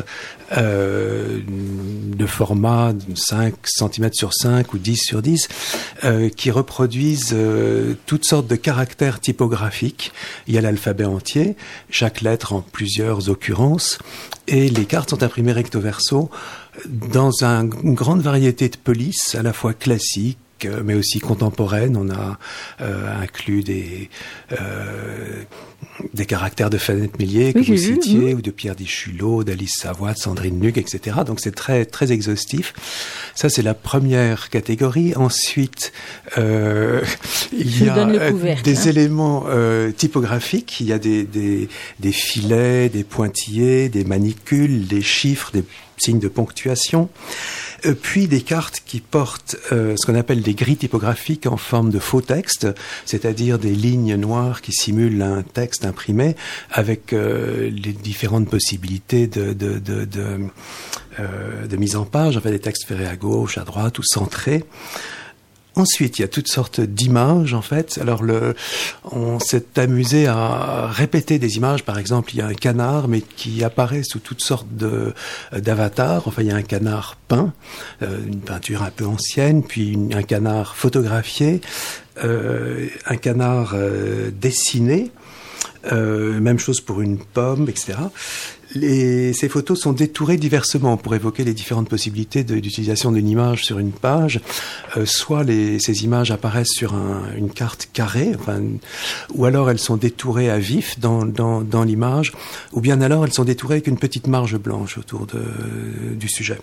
euh, de format 5 cm sur 5 ou 10 sur 10 euh, qui reproduisent euh, toutes sortes de caractères typographiques. Il y a l'alphabet entier, chaque lettre en plusieurs occurrences, et les cartes sont imprimées recto verso dans un- une grande variété de polices, à la fois classiques, euh, mais aussi contemporaines. On a euh, inclus des, euh, des caractères de Fanette Millier que Oui, vous vu, citiez, ou de Pierre Deschulot, d'Alice Savoie, de Sandrine Nuc, etc. Donc c'est très très exhaustif. Ça c'est la première catégorie. Ensuite, euh, il y a des hein. éléments euh, typographiques. Il y a des, des, des filets, des pointillés, des manicules, des chiffres, des signes de ponctuation. Euh, puis des cartes qui portent euh, ce qu'on appelle des grilles typographiques en forme de faux texte, c'est-à-dire des lignes noires qui simulent un texte imprimé avec euh, les différentes possibilités de, de, euh, de mise en page, enfin des textes ferrés à gauche, à droite ou centrés. Ensuite, il y a toutes sortes d'images, en fait. Alors, le, on s'est amusé à répéter des images. Par exemple, il y a un canard, mais qui apparaît sous toutes sortes de, d'avatars. Enfin, il y a un canard peint, euh, une peinture un peu ancienne, puis un canard photographié, euh, un canard euh, dessiné. Euh, même chose pour une pomme, etc. Les, ces photos sont détourées diversement pour évoquer les différentes possibilités d'utilisation d'une image sur une page. Euh, soit les, ces images apparaissent sur un- une carte carrée, enfin, ou alors elles sont détourées à vif dans, dans, dans l'image, ou bien alors elles sont détourées avec une petite marge blanche autour de, du sujet.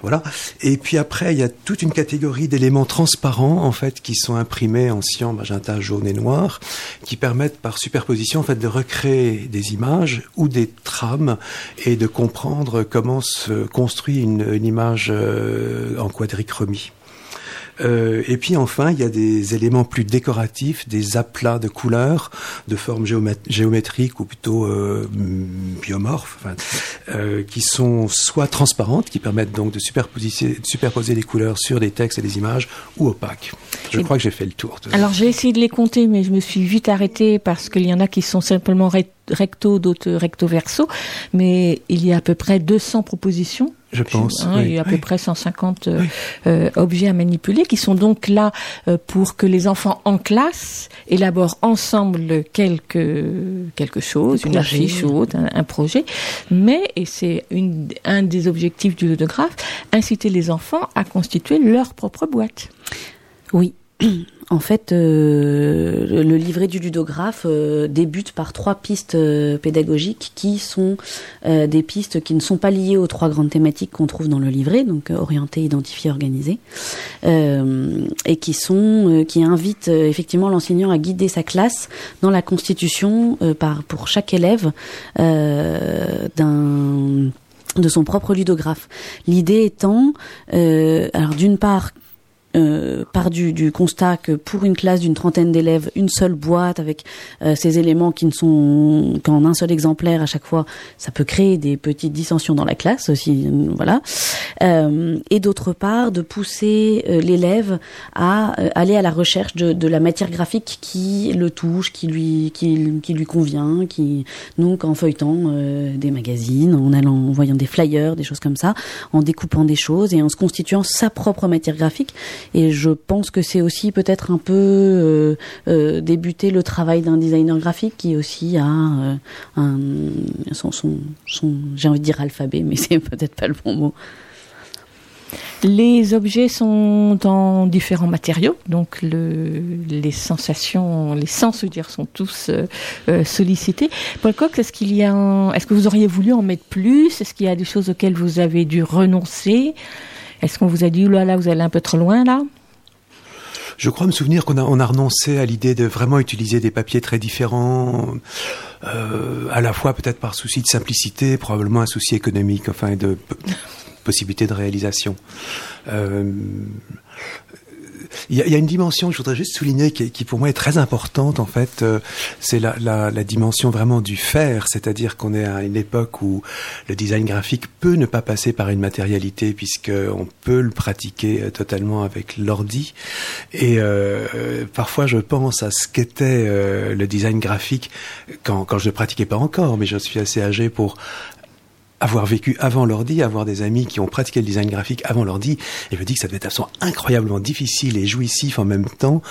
Voilà. Et puis après, il y a toute une catégorie d'éléments transparents, en fait, qui sont imprimés en cyan, magenta, jaune et noir, qui permettent par superposition, en fait, de recréer des images ou des trames et de comprendre comment se construit une, une image euh, en quadrichromie. Euh, et puis enfin, il y a des éléments plus décoratifs, des aplats de couleurs, de formes géomét- géométriques ou plutôt euh, biomorphes, enfin, euh, qui sont soit transparentes, qui permettent donc de superposer, de superposer les couleurs sur des textes et des images, ou opaques. Je Et- crois que j'ai fait le tour. de- Alors j'ai essayé de les compter, mais je me suis vite arrêtée parce qu'il y en a qui sont simplement recto, d'autres recto verso. Mais il y a à peu près 200 propositions. je pense. Hein, oui. il y a à peu Oui. près 150 euh, euh, objets à manipuler qui sont donc là euh, pour que les enfants en classe élaborent ensemble quelque quelque chose, Un une affiche ou autre, un, un projet. Mais et c'est une un des objectifs du ludographe, inciter les enfants à constituer leur propre boîte. Oui. En fait, euh, le- livret du ludographe euh, débute par trois pistes euh, pédagogiques qui sont des pistes qui ne sont pas liées aux trois grandes thématiques qu'on trouve dans le livret, donc orienté, identifié, organisé, euh, et qui sont qui invitent effectivement l'enseignant à guider sa classe dans la constitution pour chaque élève d'un de son propre ludographe. L'idée étant, alors d'une part, euh, part du, du constat que pour une classe d'une trentaine d'élèves, une seule boîte avec euh, ces éléments qui ne sont qu'en un seul exemplaire à chaque fois, ça peut créer des petites dissensions dans la classe aussi, euh, voilà. Euh, et d'autre part, de pousser euh, l'élève à euh, aller à la recherche de, de la matière graphique qui le touche, qui lui, qui, qui lui convient, qui donc en feuilletant des magazines, en allant, en voyant des flyers, des choses comme ça, en découpant des choses et en se constituant sa propre matière graphique. Et je pense que c'est aussi peut-être un peu euh, euh, débuter le travail d'un designer graphique qui aussi a euh, son, son, j'ai envie de dire alphabet, mais c'est peut-être pas le bon mot. Les objets sont dans différents matériaux, donc le, les sensations, les sens, je veux dire, sont tous sollicités. Paul Cox, est-ce qu'il y a, est-ce que vous auriez voulu en mettre plus? Est-ce qu'il y a des choses auxquelles vous avez dû renoncer? Est-ce qu'on vous a dit, là, là, vous allez un peu trop loin, là? Je crois me souvenir qu'on a, on a renoncé à l'idée de vraiment utiliser des papiers très différents, euh, à la fois peut-être par souci de simplicité, probablement un souci économique, enfin, de possibilité de réalisation. Euh, il y, a, une dimension que je voudrais juste souligner qui, pour moi est très importante en fait, euh, c'est la, dimension vraiment du faire, c'est-à-dire qu'on est à une époque où le design graphique peut ne pas passer par une matérialité puisque on peut le pratiquer euh, totalement avec l'ordi. Et euh, parfois je pense à ce qu'était le design graphique quand, quand je ne pratiquais pas encore, mais je suis assez âgé pour avoir vécu avant l'ordi, avoir des amis qui ont pratiqué le design graphique avant l'ordi, et je dis que ça devait être incroyablement difficile et jouissif en même temps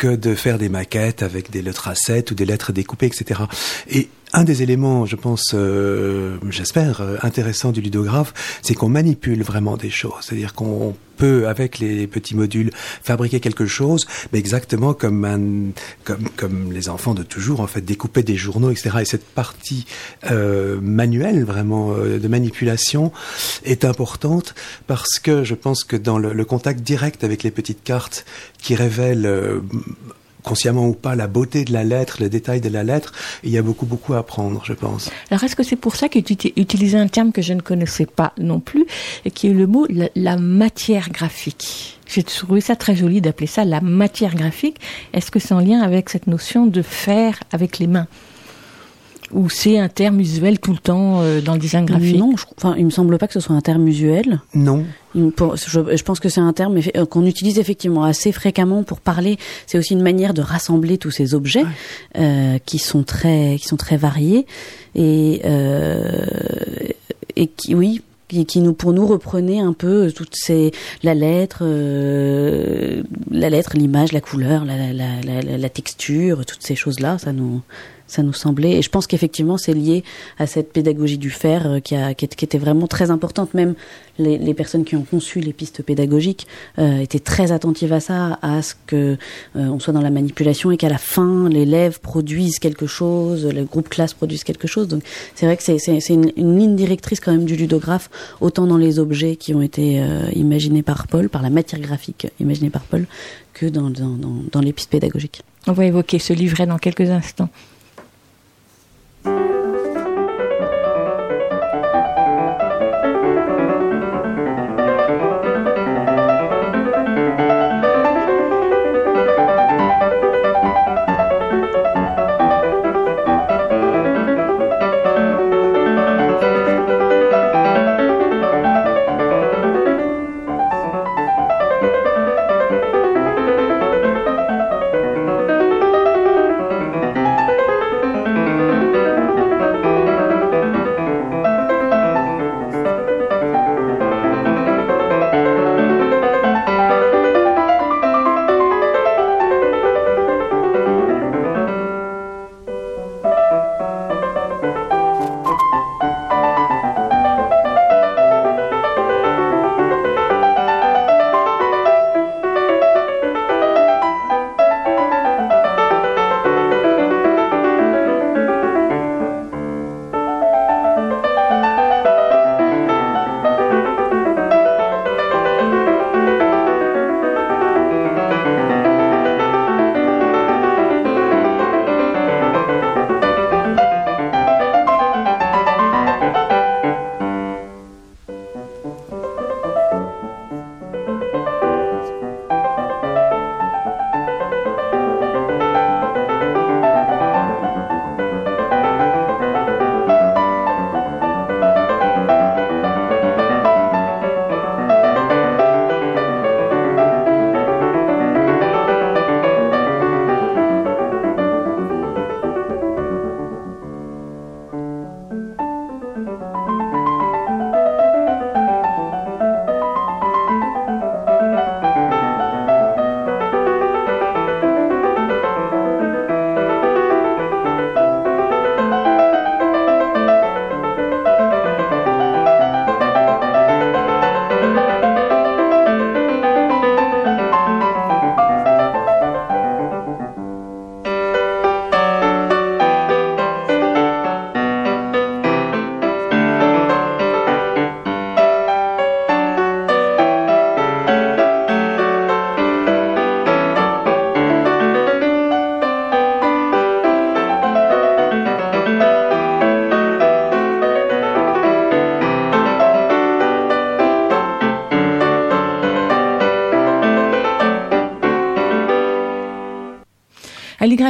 que de faire des maquettes avec des lettres à 7 ou des lettres découpées, etc. Et un des éléments, je pense, euh, j'espère, euh, intéressant du ludographe, c'est qu'on manipule vraiment des choses. C'est-à-dire qu'on peut, avec les petits modules, fabriquer quelque chose, mais exactement comme un, comme, comme les enfants de toujours, en fait, découper des journaux, etc. Et cette partie euh, manuelle, vraiment, euh, de manipulation, est importante parce que je pense que dans le, le contact direct avec les petites cartes qui révèlent euh, consciemment ou pas la beauté de la lettre, le détail de la lettre, il y a beaucoup beaucoup à apprendre, je pense. Alors, est-ce que c'est pour ça que tu utilisé un terme que je ne connaissais pas non plus, et qui est le mot la, la matière graphique? J'ai trouvé ça très joli d'appeler ça la matière graphique. Est-ce que c'est en lien avec cette notion de faire avec les mains? Ou c'est un terme usuel tout le temps euh, dans le design graphique? Non, je, enfin, il me semble pas que ce soit un terme usuel. Non. Pour- je, je pense que c'est un terme euh, qu'on utilise effectivement assez fréquemment pour parler. C'est aussi une manière de rassembler tous ces objets euh, qui sont très, qui sont très variés et euh, et qui, oui, qui, qui nous, pour nous reprenait un peu toutes ces, la lettre, euh, la lettre, l'image, la couleur, la, la, la, la, la texture, toutes ces choses-là, ça nous, ça nous semblait. Et je pense qu'effectivement, c'est lié à cette pédagogie du faire euh, qui, a, qui, était vraiment très importante. Même les, personnes qui ont conçu les pistes pédagogiques euh, étaient très attentives à ça, à ce que euh, on soit dans la manipulation et qu'à la fin, l'élève produise quelque chose, le groupe classe produise quelque chose. Donc, c'est vrai que c'est une, ligne directrice quand même du ludographe, autant dans les objets qui ont été imaginés par Paul, par la matière graphique imaginée par Paul, que dans, dans, dans, dans les pistes pédagogiques. On va évoquer ce livret dans quelques instants. Thank you.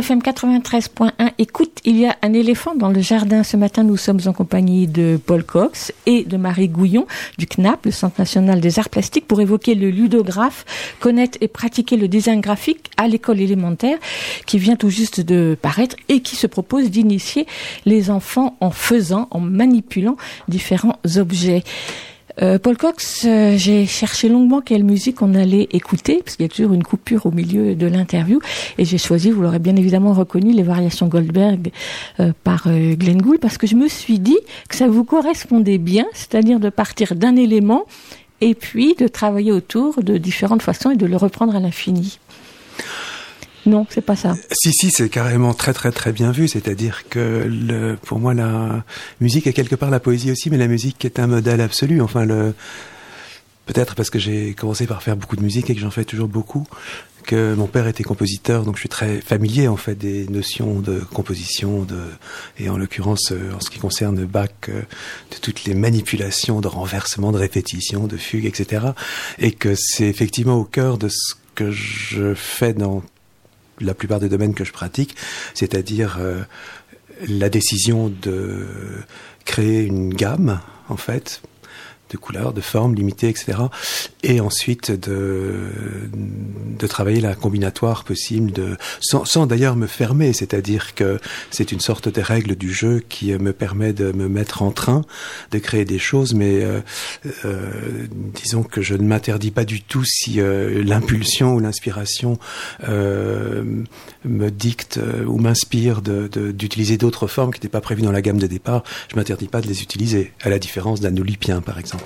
FM 93.1. Écoute, il y a un éléphant dans le jardin. Ce matin, nous sommes en compagnie de Paul Cox et de Marie Gouillon du CNAP, le Centre national des arts plastiques, pour évoquer le ludographe, connaître et pratiquer le design graphique à l'école élémentaire qui vient tout juste de paraître et qui se propose d'initier les enfants en faisant, en manipulant différents objets. Euh, Paul Cox, euh, j'ai cherché longuement quelle musique on allait écouter, parce qu'il y a toujours une coupure au milieu de l'interview, et j'ai choisi, vous l'aurez bien évidemment reconnu, les variations Goldberg euh, par Glenn Gould, parce que je me suis dit que ça vous correspondait bien, c'est-à-dire de partir d'un élément et puis de travailler autour de différentes façons et de le reprendre à l'infini. Non, c'est pas ça. Si, si, c'est carrément très, très, très bien vu. C'est-à-dire que pour moi, la musique est quelque part la poésie aussi, mais la musique est un modèle absolu. Enfin, peut-être parce que j'ai commencé par faire beaucoup de musique et que j'en fais toujours beaucoup, que mon père était compositeur, donc je suis très familier en fait des notions de composition, de et en l'occurrence euh, en ce qui concerne Bach, euh, de toutes les manipulations, de renversement, de répétition, de fugue, etc. Et que c'est effectivement au cœur de ce que je fais dans la plupart des domaines que je pratique, c'est-à-dire euh, la décision de créer une gamme, en fait, de couleurs, de formes limitées, etc. Et ensuite de, de travailler la combinatoire possible, de, sans, sans d'ailleurs me fermer, c'est-à-dire que c'est une sorte de règle du jeu qui me permet de me mettre en train de créer des choses, mais euh, euh, disons que je ne m'interdis pas du tout si euh, l'impulsion ou l'inspiration euh, me dicte ou m'inspire de- de- d'utiliser d'autres formes qui n'étaient pas prévues dans la gamme de départ, je m'interdis pas de les utiliser, à la différence d'un olympien par exemple.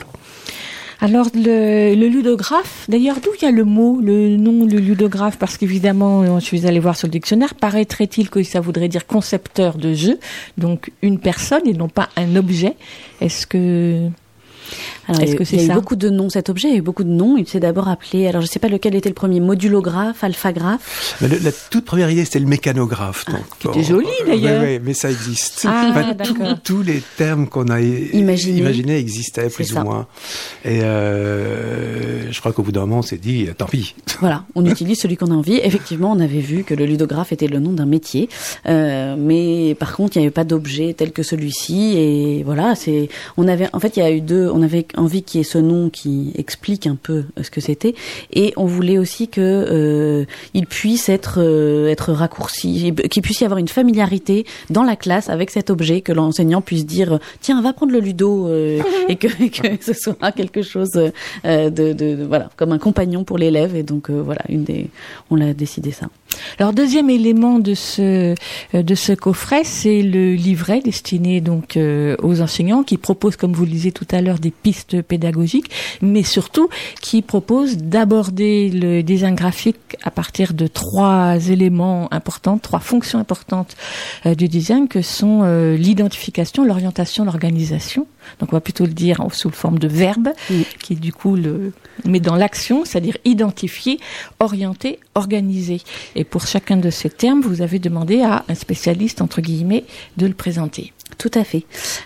Alors le, ludographe, d'ailleurs d'où il y a le mot, le nom, le ludographe? Parce qu'évidemment, je suis allée voir sur le dictionnaire, paraîtrait-il que ça voudrait dire concepteur de jeu, donc une personne et non pas un objet? Est-ce que Est-ce il y a- que c'est il y a eu ça beaucoup de noms. Cet objet a eu beaucoup de noms. Il s'est d'abord appelé, alors je sais pas lequel était le premier, modulographe, alphagramaphe. Mais le- la toute première idée, c'était le mécanographe. Donc, qui était joli, euh, d'ailleurs. Oui, oui, mais ça existe. Ah, Enfin, tout- d'accord. tous les termes qu'on a Imaginés. existaient plus ça. ou moins. Et euh, je crois qu'au bout d'un moment, on s'est dit, tant pis. Voilà, on utilise celui qu'on a envie. Effectivement, on avait vu que le ludographe était le nom d'un métier, Euh, mais par contre, il n'y avait pas d'objet tel que celui-ci. Et voilà, c'est, on avait, en fait, il y a eu deux. On avait envie qu'il y ait ce nom qui explique un peu euh, ce que c'était, et on voulait aussi que euh, il puisse être euh, être raccourci, qu'il puisse y avoir une familiarité dans la classe avec cet objet, que l'enseignant puisse dire tiens, va prendre le ludo, euh, et que, et que ce soit quelque chose euh, de, de, voilà, comme un compagnon pour l'élève. Et donc euh, voilà, une des, on l'a décidé ça. Alors deuxième élément de ce euh, de ce coffret, c'est le livret destiné donc euh, aux enseignants qui propose, comme vous le disiez tout à l'heure, des pistes pédagogiques, mais surtout qui propose d'aborder le design graphique à partir de trois éléments importants, trois fonctions importantes euh, du design que sont l'identification, l'orientation, l'organisation. Donc on va plutôt le dire sous forme de verbe, Oui. qui du coup le met dans l'action, c'est-à-dire identifier, orienter, organiser. Et pour chacun de ces termes, vous avez demandé à un spécialiste, entre guillemets, de le présenter. Tout à fait.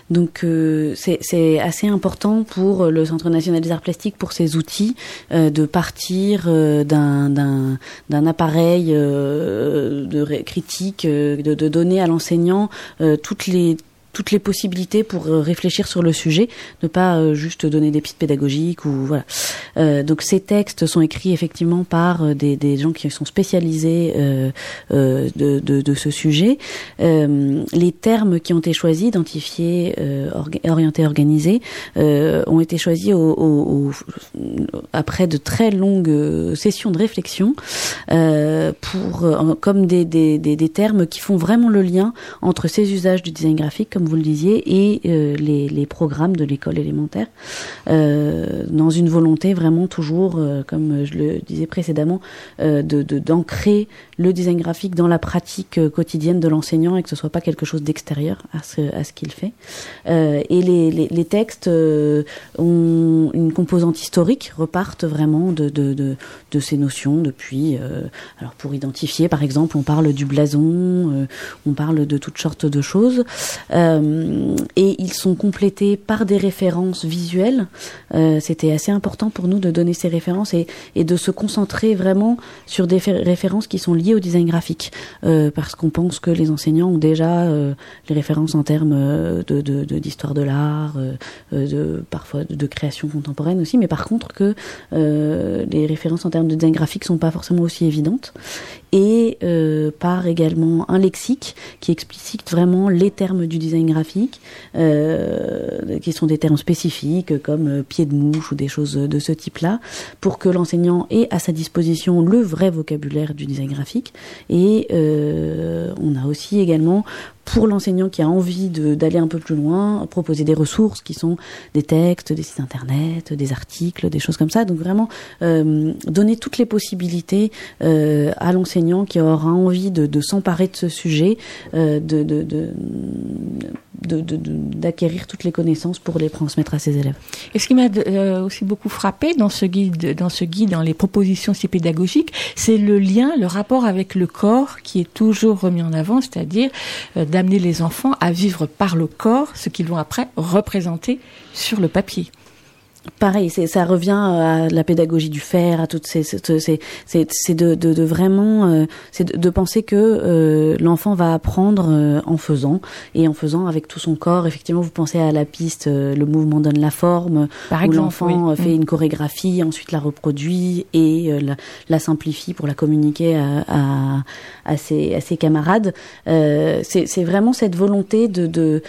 Donc euh, c'est assez important pour le Centre national des arts plastiques, pour ses outils, euh, de partir euh, d'un appareil de critique, de, de donner à l'enseignant toutes les toutes les possibilités pour euh, réfléchir sur le sujet, ne pas euh, juste donner des pistes pédagogiques ou voilà. Euh, donc ces textes sont écrits effectivement par des, gens qui sont spécialisés de, ce sujet. Les termes qui ont été choisis, identifiés, orientés, organisés, ont été choisis après de très longues sessions de réflexion pour comme des termes qui font vraiment le lien entre ces usages du design graphique, comme vous le disiez, et euh, les, programmes de l'école élémentaire, euh, dans une volonté vraiment toujours, euh, comme je le disais précédemment, de d'ancrer le design graphique dans la pratique quotidienne de l'enseignant et que ce soit pas quelque chose d'extérieur à ce, à ce qu'il fait. Et les, les, textes ont une composante historique, repartent vraiment de, de, de, de ces notions depuis. alors pour identifier, par exemple, on parle du blason, on parle de toutes sortes de choses. Euh, et ils sont complétés par des références visuelles. Euh, C'était assez important pour nous de donner ces références et, de se concentrer vraiment sur des fé- références qui sont liées au design graphique, Euh, parce qu'on pense que les enseignants ont déjà les références en termes d'histoire de, l'art, de parfois de, de création contemporaine aussi, mais par contre que les références en termes de design graphique sont pas forcément aussi évidentes et euh, par également un lexique qui explicite vraiment les termes du design graphique, euh, qui sont des termes spécifiques comme euh, pied de mouche ou des choses de ce type-là, pour que l'enseignant ait à sa disposition le vrai vocabulaire du design graphique. Et euh, on a aussi également pour l'enseignant qui a envie d'aller un peu plus loin, proposer des ressources qui sont des textes, des sites internet, des articles, des choses comme ça. Donc vraiment euh, donner toutes les possibilités euh, à l'enseignant qui aura envie de, de s'emparer de ce sujet, euh, de- de- de- d'acquérir toutes les connaissances pour les transmettre à ses élèves. Et ce qui m'a euh, aussi beaucoup frappé dans ce guide, dans ce guide, dans les propositions si pédagogiques, c'est le lien, le rapport avec le corps qui est toujours remis en avant, c'est-à-dire euh, d'amener les enfants à vivre par le corps ce qu'ils vont après représenter sur le papier. Pareil, ça revient à la pédagogie du faire, à toutes ces, c'est, de, de, de vraiment, euh, c'est de, de penser que euh, l'enfant va apprendre euh, en faisant et en faisant avec tout son corps. Effectivement, vous pensez à la piste, euh, le mouvement donne la forme, Par où l'enfant oui. euh, fait Mm. une chorégraphie, ensuite la reproduit et euh, la, la simplifie pour la communiquer à, à, à, ses, à ses camarades. Euh, c'est, c'est vraiment cette volonté de, de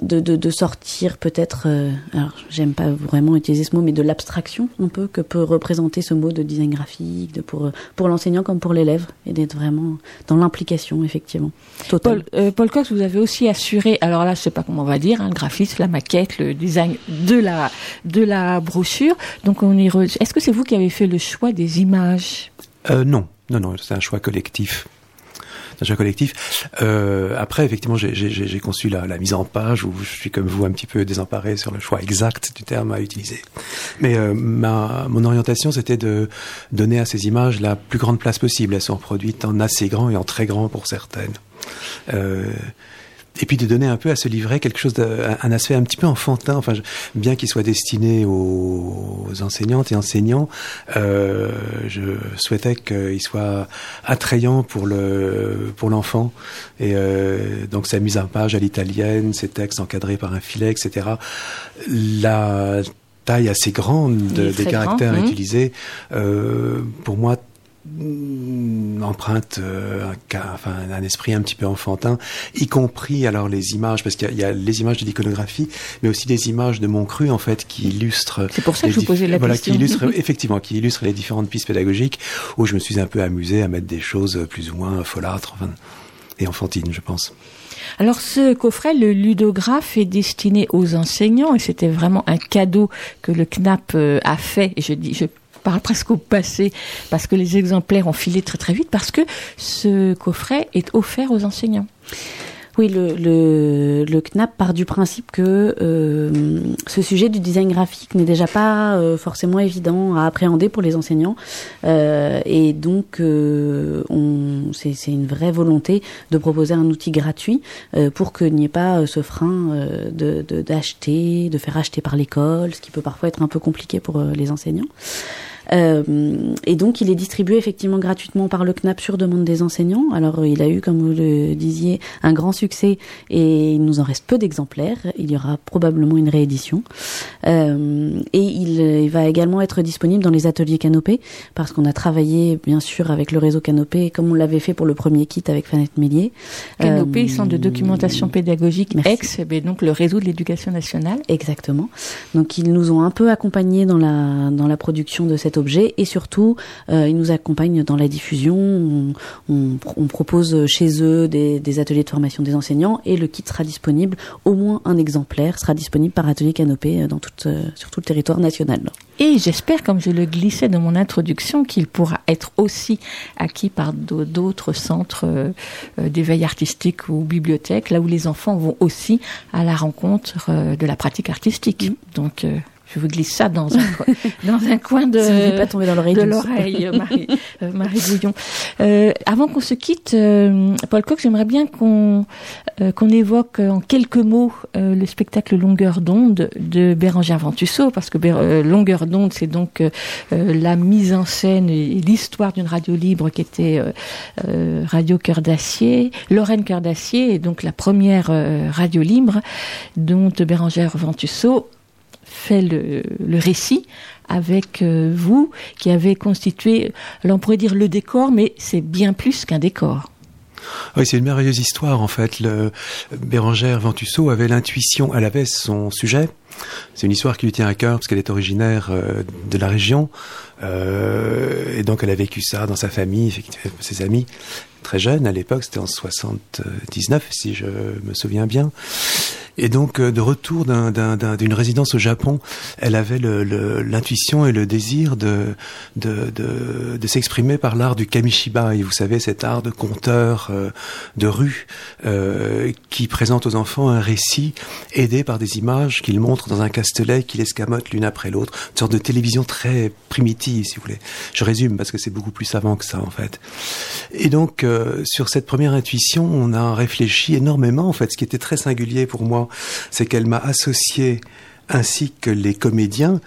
de, de, de sortir peut-être, euh, alors j'aime pas vraiment utiliser ce mot, mais de l'abstraction un peu que peut représenter ce mot de design graphique, de pour, pour l'enseignant comme pour l'élève, et d'être vraiment dans l'implication, effectivement. Totale. Paul, euh, Paul Cox, vous avez aussi assuré, alors là, je sais pas comment on va dire, hein, le graphisme, la maquette, le design de la de la brochure. Donc on y re- Est-ce que c'est vous qui avez fait le choix des images? Euh, non, non, non, c'est un choix collectif. Choix collectif. Euh, après, effectivement, j'ai- conçu la, la mise en page où je suis comme vous un petit peu désemparé sur le choix exact du terme à utiliser. Mais euh, ma, mon orientation, c'était de donner à ces images la plus grande place possible. Elles sont produites en assez grand et en très grand pour certaines. Euh, et puis de donner un peu à ce livret quelque chose, de, un, aspect un petit peu enfantin, enfin, je- bien qu'il soit destiné aux, aux enseignantes et enseignants, euh, je souhaitais qu'il soit attrayant pour le pour l'enfant. Et euh, donc sa mise en page à l'italienne, ses textes encadrés par un filet, etc. La taille assez grande des caractères grand, mhm. utilisés, euh, pour moi emprunte euh, un, enfin, un esprit un petit peu enfantin, y compris alors les images, parce qu'il y, a- il y a les images de l'iconographie, mais aussi des images de mon cru en fait qui illustrent. C'est pour ça que je vous posais la voilà, question. qui illustrent effectivement, qui illustrent les différentes pistes pédagogiques où je me suis un peu amusé à mettre des choses plus ou moins folâtres enfin, et enfantines, je pense. Alors ce coffret, le ludographe, est destiné aux enseignants et c'était vraiment un cadeau que le CNAP euh, a fait. Et je dis, je parle presque au passé parce que les exemplaires ont filé très très vite parce que ce coffret est offert aux enseignants. Oui, le, CNAP part du principe que euh, ce sujet du design graphique n'est déjà pas euh, forcément évident à appréhender pour les enseignants. Euh, et donc, on, c'est, une vraie volonté de proposer un outil gratuit pour qu'il n'y ait pas ce frein d'acheter, de faire acheter par l'école, ce qui peut parfois être un peu compliqué pour les enseignants. Euh, et donc, il est distribué effectivement gratuitement par le CNAP sur demande des enseignants. Alors, euh, il a eu, comme vous le disiez, un grand succès et il nous en reste peu d'exemplaires. Il y aura probablement une réédition. Euh, et il, il va également être disponible dans les ateliers Canopé parce qu'on a travaillé, bien sûr, avec le réseau Canopé, comme on l'avait fait pour le premier kit avec Fanette Millier. Canopé, Euh, centre de documentation pédagogique merci. ex, eh bien, donc le réseau de l'éducation nationale. Exactement. Donc ils nous ont un peu accompagnés dans la dans la production de cet objet et surtout euh, ils nous accompagnent dans la diffusion. On, on, on propose chez eux des, des ateliers de formation des enseignants et le kit sera disponible. Au moins un exemplaire sera disponible par atelier canopé euh, dans toute, euh, sur tout le territoire national. Et j'espère, comme je le glissais dans mon introduction, qu'il pourra être aussi acquis par d'au- d'autres centres euh, d'éveil artistique ou bibliothèques, là où les enfants vont aussi à la rencontre de la pratique artistique. Donc, euh, Je vous glisse ça dans un, coin- dans un coin de, Si vous voulez pas tomber dans l'oreille de l'oreille, euh, Marie, euh, Marie Bouillon. Euh, avant qu'on se quitte, euh, Paul Coq, j'aimerais bien qu'on euh, qu'on évoque en quelques mots le spectacle Longueur d'onde de Bérangère Ventusseau, parce que Bé- Longueur d'onde, c'est donc la mise en scène et l'histoire d'une radio libre qui était Radio Cœur d'Acier, Lorraine Cœur d'Acier, et donc la première radio libre dont Bérangère Ventusseau fait le, récit avec euh, vous, qui avez constitué, on pourrait dire le décor, mais c'est bien plus qu'un décor. Oui, c'est une merveilleuse histoire en fait. Bérangère Ventusseau avait l'intuition, elle avait son sujet. C'est une histoire qui lui tient à cœur parce qu'elle est originaire euh, de la région Euh, et donc elle a vécu ça dans sa famille, ses amis. Très jeune à l'époque, c'était en 79 si je me souviens bien. Et donc, euh, de retour d'un- d'un- d'un- d'une résidence au Japon, elle avait l'intuition et le désir de, s'exprimer par l'art du kamishibai. Vous savez, cet art de conteur euh, de rue euh, qui présente aux enfants un récit aidé par des images qu'il montre dans un castelet qu'il escamote l'une après l'autre. Une sorte de télévision très primitive, si vous voulez. Je résume parce que c'est beaucoup plus savant que ça, en fait. Et donc, sur cette première intuition, on a réfléchi énormément. En fait, ce qui était très singulier pour moi, c'est qu'elle m'a associé, ainsi que les comédiens,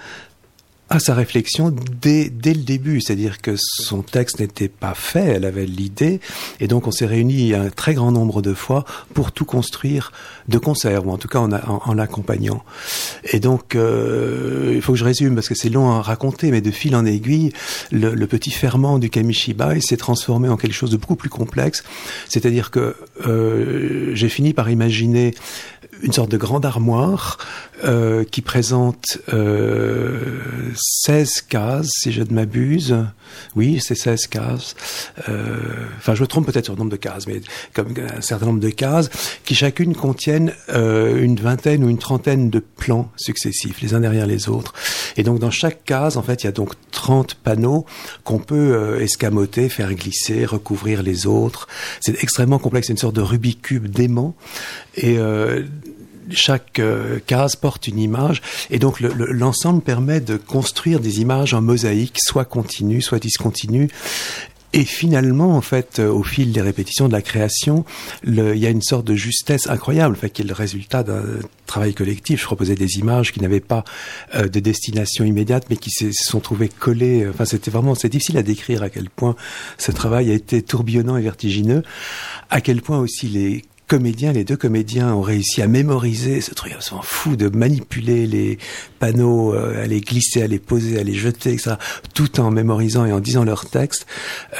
à sa réflexion dès, dès le début. C'est-à-dire que son texte n'était pas fait, elle avait l'idée, et donc on s'est réunis un très grand nombre de fois pour tout construire de concert, ou en tout cas en, l'accompagnant. Et donc, euh, il faut que je résume, parce que c'est long à raconter, mais de fil en aiguille, le, le petit ferment du kamishibai s'est transformé en quelque chose de beaucoup plus complexe. C'est-à-dire que euh, j'ai fini par imaginer une sorte de grande armoire euh, qui présente euh, 16 cases, si je ne m'abuse. Oui, c'est 16 cases. Euh, Enfin, je me trompe peut-être sur le nombre de cases, mais comme un certain nombre de cases qui chacune contiennent euh, une vingtaine ou une trentaine de plans successifs, les uns derrière les autres. Et donc, dans chaque case, en fait, il y a donc 30 panneaux qu'on peut escamoter, faire glisser, recouvrir les autres. C'est extrêmement complexe, c'est une sorte de Rubik's Cube dément. Et chaque euh, case porte une image et donc le- le- l'ensemble permet de construire des images en mosaïque, soit continues, soit discontinues. Et finalement, en fait, euh, au fil des répétitions de la création, il y a une sorte de justesse incroyable, enfin, qui est le résultat d'un travail collectif. Je proposais des images qui n'avaient pas euh, de destination immédiate, mais qui se sont trouvées collées. Enfin, c'était vraiment, c'est difficile à décrire à quel point ce travail a été tourbillonnant et vertigineux, à quel point aussi les comédiens, les deux comédiens ont réussi à mémoriser ce truc absolument fou de manipuler les panneaux, euh, à les glisser, à les poser, à les jeter, etc. Tout en mémorisant et en disant leur texte.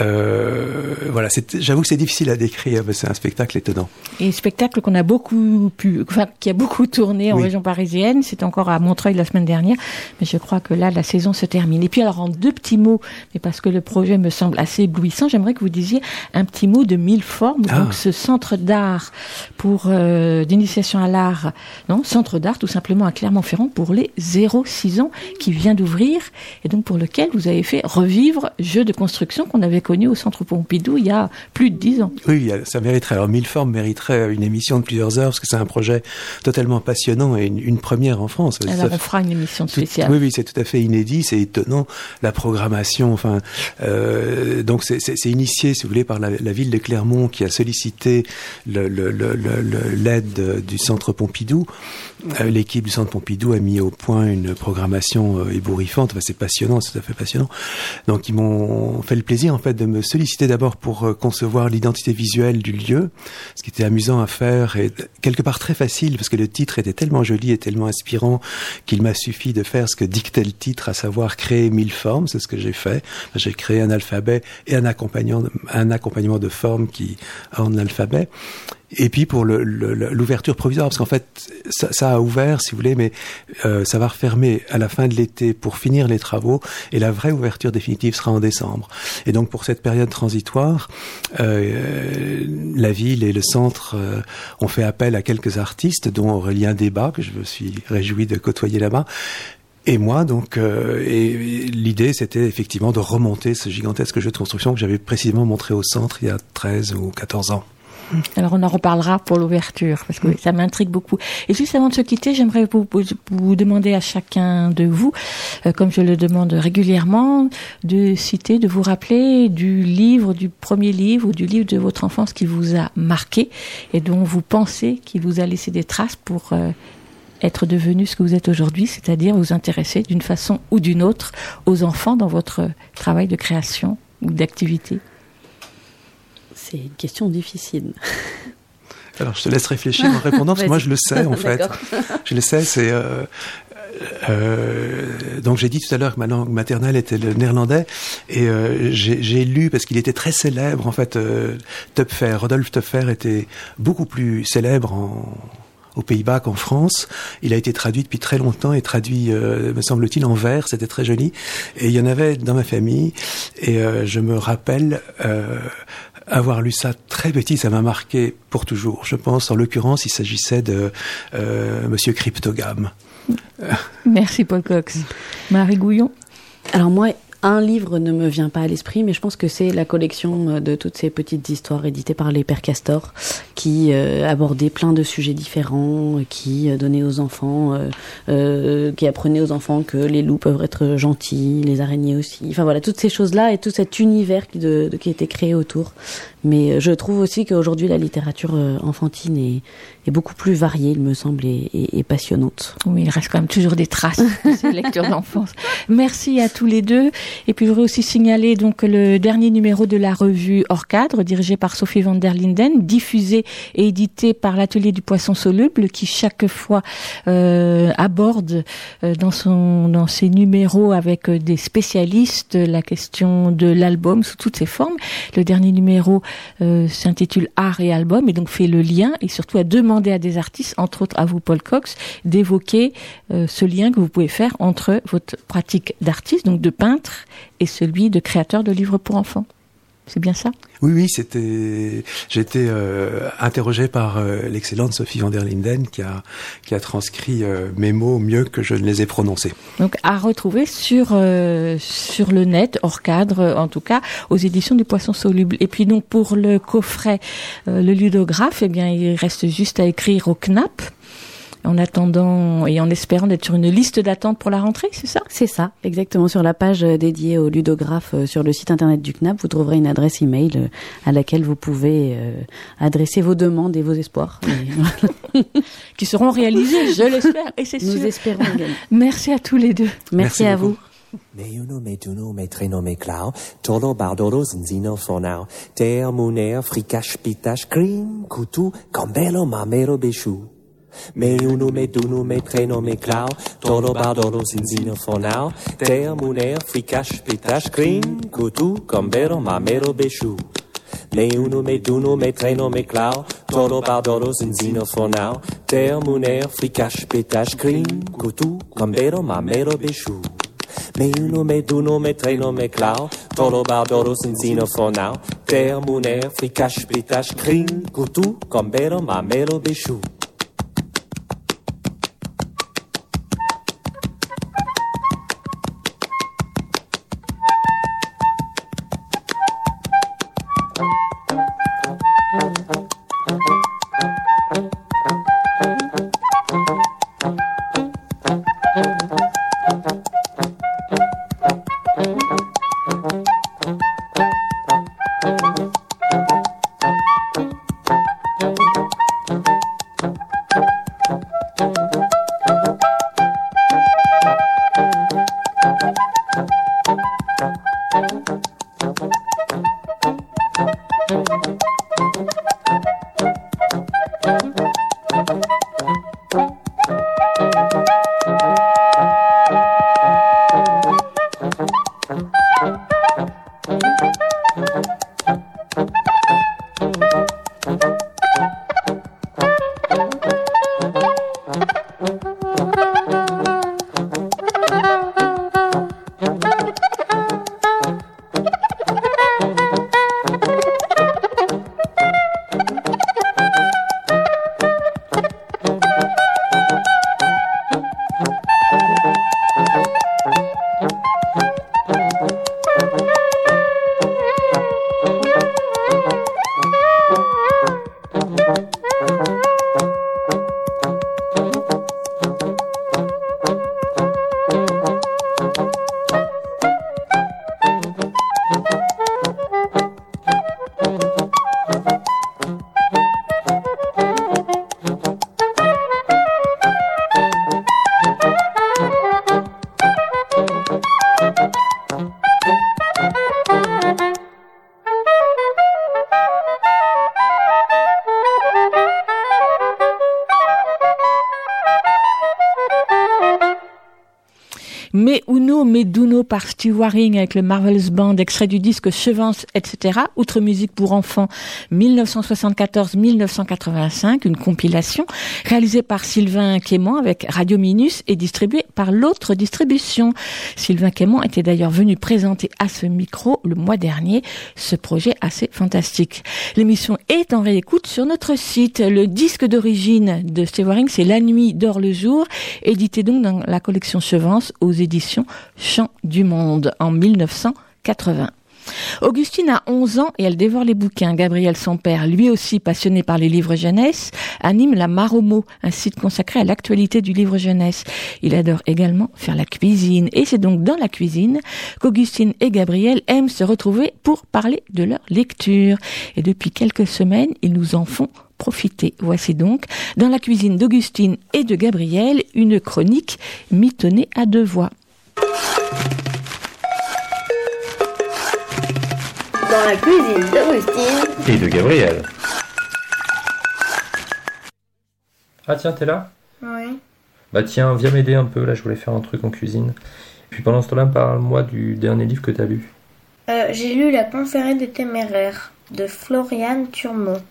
Euh, voilà, j'avoue que c'est difficile à décrire, mais c'est un spectacle étonnant. Et spectacle qu'on a beaucoup pu, enfin, qui a beaucoup tourné en Oui. région parisienne. C'est encore à Montreuil la semaine dernière. Mais je crois que là, la saison se termine. Et puis, alors, en deux petits mots, mais parce que le projet me semble assez éblouissant, j'aimerais que vous disiez un petit mot de mille formes. Ah. Donc, ce centre d'art pour, euh, d'initiation à l'art, non, centre d'art tout simplement à Clermont-Ferrand pour les 0-6 ans qui vient d'ouvrir et donc pour lequel vous avez fait revivre jeu de construction qu'on avait connu au centre Pompidou il y a plus de 10 ans. Oui, ça mériterait. Alors, Mille Formes mériterait une émission de plusieurs heures parce que c'est un projet totalement passionnant et une, une première en France. Ça Alors, on fera une émission Tout- spéciale. oui, oui, c'est tout à fait inédit, c'est étonnant. La programmation, enfin, euh, donc c'est- initié, si vous voulez, par la, la ville de Clermont qui a sollicité le- l'aide de- du Centre Pompidou. Euh, L'équipe du Centre Pompidou a mis au point une programmation euh, ébouriffante. C'est passionnant, c'est tout à fait passionnant. Donc, ils m'ont fait le plaisir, en fait, de me solliciter d'abord pour euh, concevoir l'identité visuelle du lieu, ce qui était amusant à faire et quelque part très facile parce que le titre était tellement joli et tellement inspirant qu'il m'a suffi de faire ce que dictait le titre, à savoir créer mille formes. C'est ce que j'ai fait. J'ai créé un alphabet et un accompagnement, de, un accompagnement de formes qui orne l'alphabet. Et puis pour l'ouverture provisoire, parce qu'en fait, ça, ça a ouvert, si vous voulez, mais euh, ça va refermer à la fin de l'été pour finir les travaux, et la vraie ouverture définitive sera en décembre. Et donc pour cette période transitoire, euh, la ville et le centre euh, ont fait appel à quelques artistes, dont Aurélien Débat, que je me suis réjoui de côtoyer là-bas, et moi, donc, euh, et l'idée, c'était effectivement de remonter ce gigantesque jeu de construction que j'avais précisément montré au centre il y a 13 ou 14 ans. Alors on en reparlera pour l'ouverture parce que ça m'intrigue beaucoup. Et juste avant de se quitter, j'aimerais vous, vous, vous demander à chacun de vous, euh, comme je le demande régulièrement, de citer, de vous rappeler du livre, du premier livre ou du livre de votre enfance qui vous a marqué et dont vous pensez qu'il vous a laissé des traces pour euh, être devenu ce que vous êtes aujourd'hui, c'est-à-dire vous intéresser d'une façon ou d'une autre aux enfants dans votre travail de création ou d'activité. C'est une question difficile. Alors, je te laisse réfléchir en répondant, parce que moi, je le sais, en fait. Je le sais, c'est... euh, euh, donc j'ai dit tout à l'heure que ma langue maternelle était le néerlandais et euh, j'ai lu parce qu'il était très célèbre en fait Töpfer, Rodolphe Töpfer était beaucoup plus célèbre en aux Pays-Bas qu'en France. Il a été traduit depuis très longtemps et traduit, euh, me semble-t-il, en vers. C'était très joli. Et il y en avait dans ma famille. Et euh, je me rappelle euh, avoir lu ça très petit. Ça m'a marqué pour toujours. Je pense, en l'occurrence, il s'agissait de euh, Monsieur Cryptogame. Merci Paul Cox. Marie Gouillon Alors moi, un livre ne me vient pas à l'esprit, mais je pense que c'est la collection euh, de toutes ces petites histoires éditées par les Pères Castor, qui euh, abordaient plein de sujets différents, euh, qui donnaient aux enfants, qui apprenaient aux enfants que les loups peuvent être gentils, les araignées aussi. Enfin voilà, toutes ces choses-là et tout cet univers qui, de, de- qui été créé autour. Mais euh, je trouve aussi qu'aujourd'hui la littérature euh, enfantine est, est beaucoup plus variée, il me semble, et, et- et passionnante. Oui, il reste quand même toujours des traces de ces lectures d'enfance. Merci à tous les deux. Et puis, je voudrais aussi signaler donc le dernier numéro de la revue Hors Cadre, dirigé par Sophie van der Linden, diffusé et édité par l'Atelier du Poisson Soluble, qui chaque fois euh, aborde euh, dans son dans ses numéros avec euh, des spécialistes la question de l'album sous toutes ses formes. Le dernier numéro euh, s'intitule Art et album et donc fait le lien et surtout a demandé à des artistes, entre autres à vous Paul Cox, d'évoquer euh, ce lien que vous pouvez faire entre votre pratique d'artiste, donc de peintre, et celui de créateur de livres pour enfants. C'est bien ça? Oui, oui, c'était. J'ai été euh, interrogé par euh, l'excellente Sophie van der Linden qui a qui a transcrit euh, mes mots mieux que je ne les ai prononcés. Donc à retrouver sur euh, sur le net, hors cadre euh, en tout cas, aux éditions du Poisson Soluble. Et puis donc pour le coffret, euh, le ludographe, eh bien il reste juste à écrire au CNAP. En attendant et en espérant d'être sur une liste d'attente pour la rentrée, c'est ça? C'est ça, exactement. Sur la page euh, dédiée au ludographe euh, sur le site internet du CNAP, vous trouverez une adresse email euh, à laquelle vous pouvez euh, adresser vos demandes et vos espoirs. Qui seront réalisés, je l'espère, et c'est Nous sûr. espérons également. Merci à tous les deux. Merci, Merci à beaucoup. vous. Me uno, me tuno, me treno, me clau, todo bardolo, zinzino, fonau, ter, muner, fricache, pitache, cream, coutou, cambello, mamero, béchou. Me uno, me tuno, me treno, me clau, todo bardolo, zinzino, fonau, ter, muner, fricache, pitache, cream, coutou, cambello, mamero, béchou. Me uno, me tuno, me treno, me clau, todo bardolo, zinzino, fonau, ter, muner, fricache, pitache, cream, coutou, cambello, mamero, béchou. Me uno, me duno, me treno, me clau, todo bardoro, sinzino, fonau, ter, muner, fricache, pitache, crin, coutou, combero, mamero, béchou. Par Steve Waring avec le Marvelous Band, extrait du disque Chevance, etc. Outre musique pour enfants 1974-1985, une compilation réalisée par Sylvain Quément avec Radio Minus et distribuée par l'autre distribution. Sylvain Quément était d'ailleurs venu présenter à ce micro le mois dernier ce projet assez fantastique. L'émission est en réécoute sur notre site. Le disque d'origine de Steve Waring, c'est La nuit dort le jour, édité donc dans la collection Chevance aux éditions Chants du Monde en 1980. Augustine a 11 ans et elle dévore les bouquins. Gabriel, son père, lui aussi passionné par les livres jeunesse, anime la Maromo, un site consacré à l'actualité du livre jeunesse. Il adore également faire la cuisine et c'est donc dans la cuisine qu'Augustine et Gabriel aiment se retrouver pour parler de leur lecture. Et depuis quelques semaines, ils nous en font profiter. Voici donc, dans la cuisine d'Augustine et de Gabriel, une chronique mitonnée à deux voix. Dans la cuisine d'Augustine. Et de Gabriel. Ah tiens, t'es là? Oui. Bah tiens, viens m'aider un peu, là je voulais faire un truc en cuisine. Puis pendant ce temps-là, parle-moi du dernier livre que t'as lu. Euh, J'ai lu La conférée des téméraires de Floriane Turmont.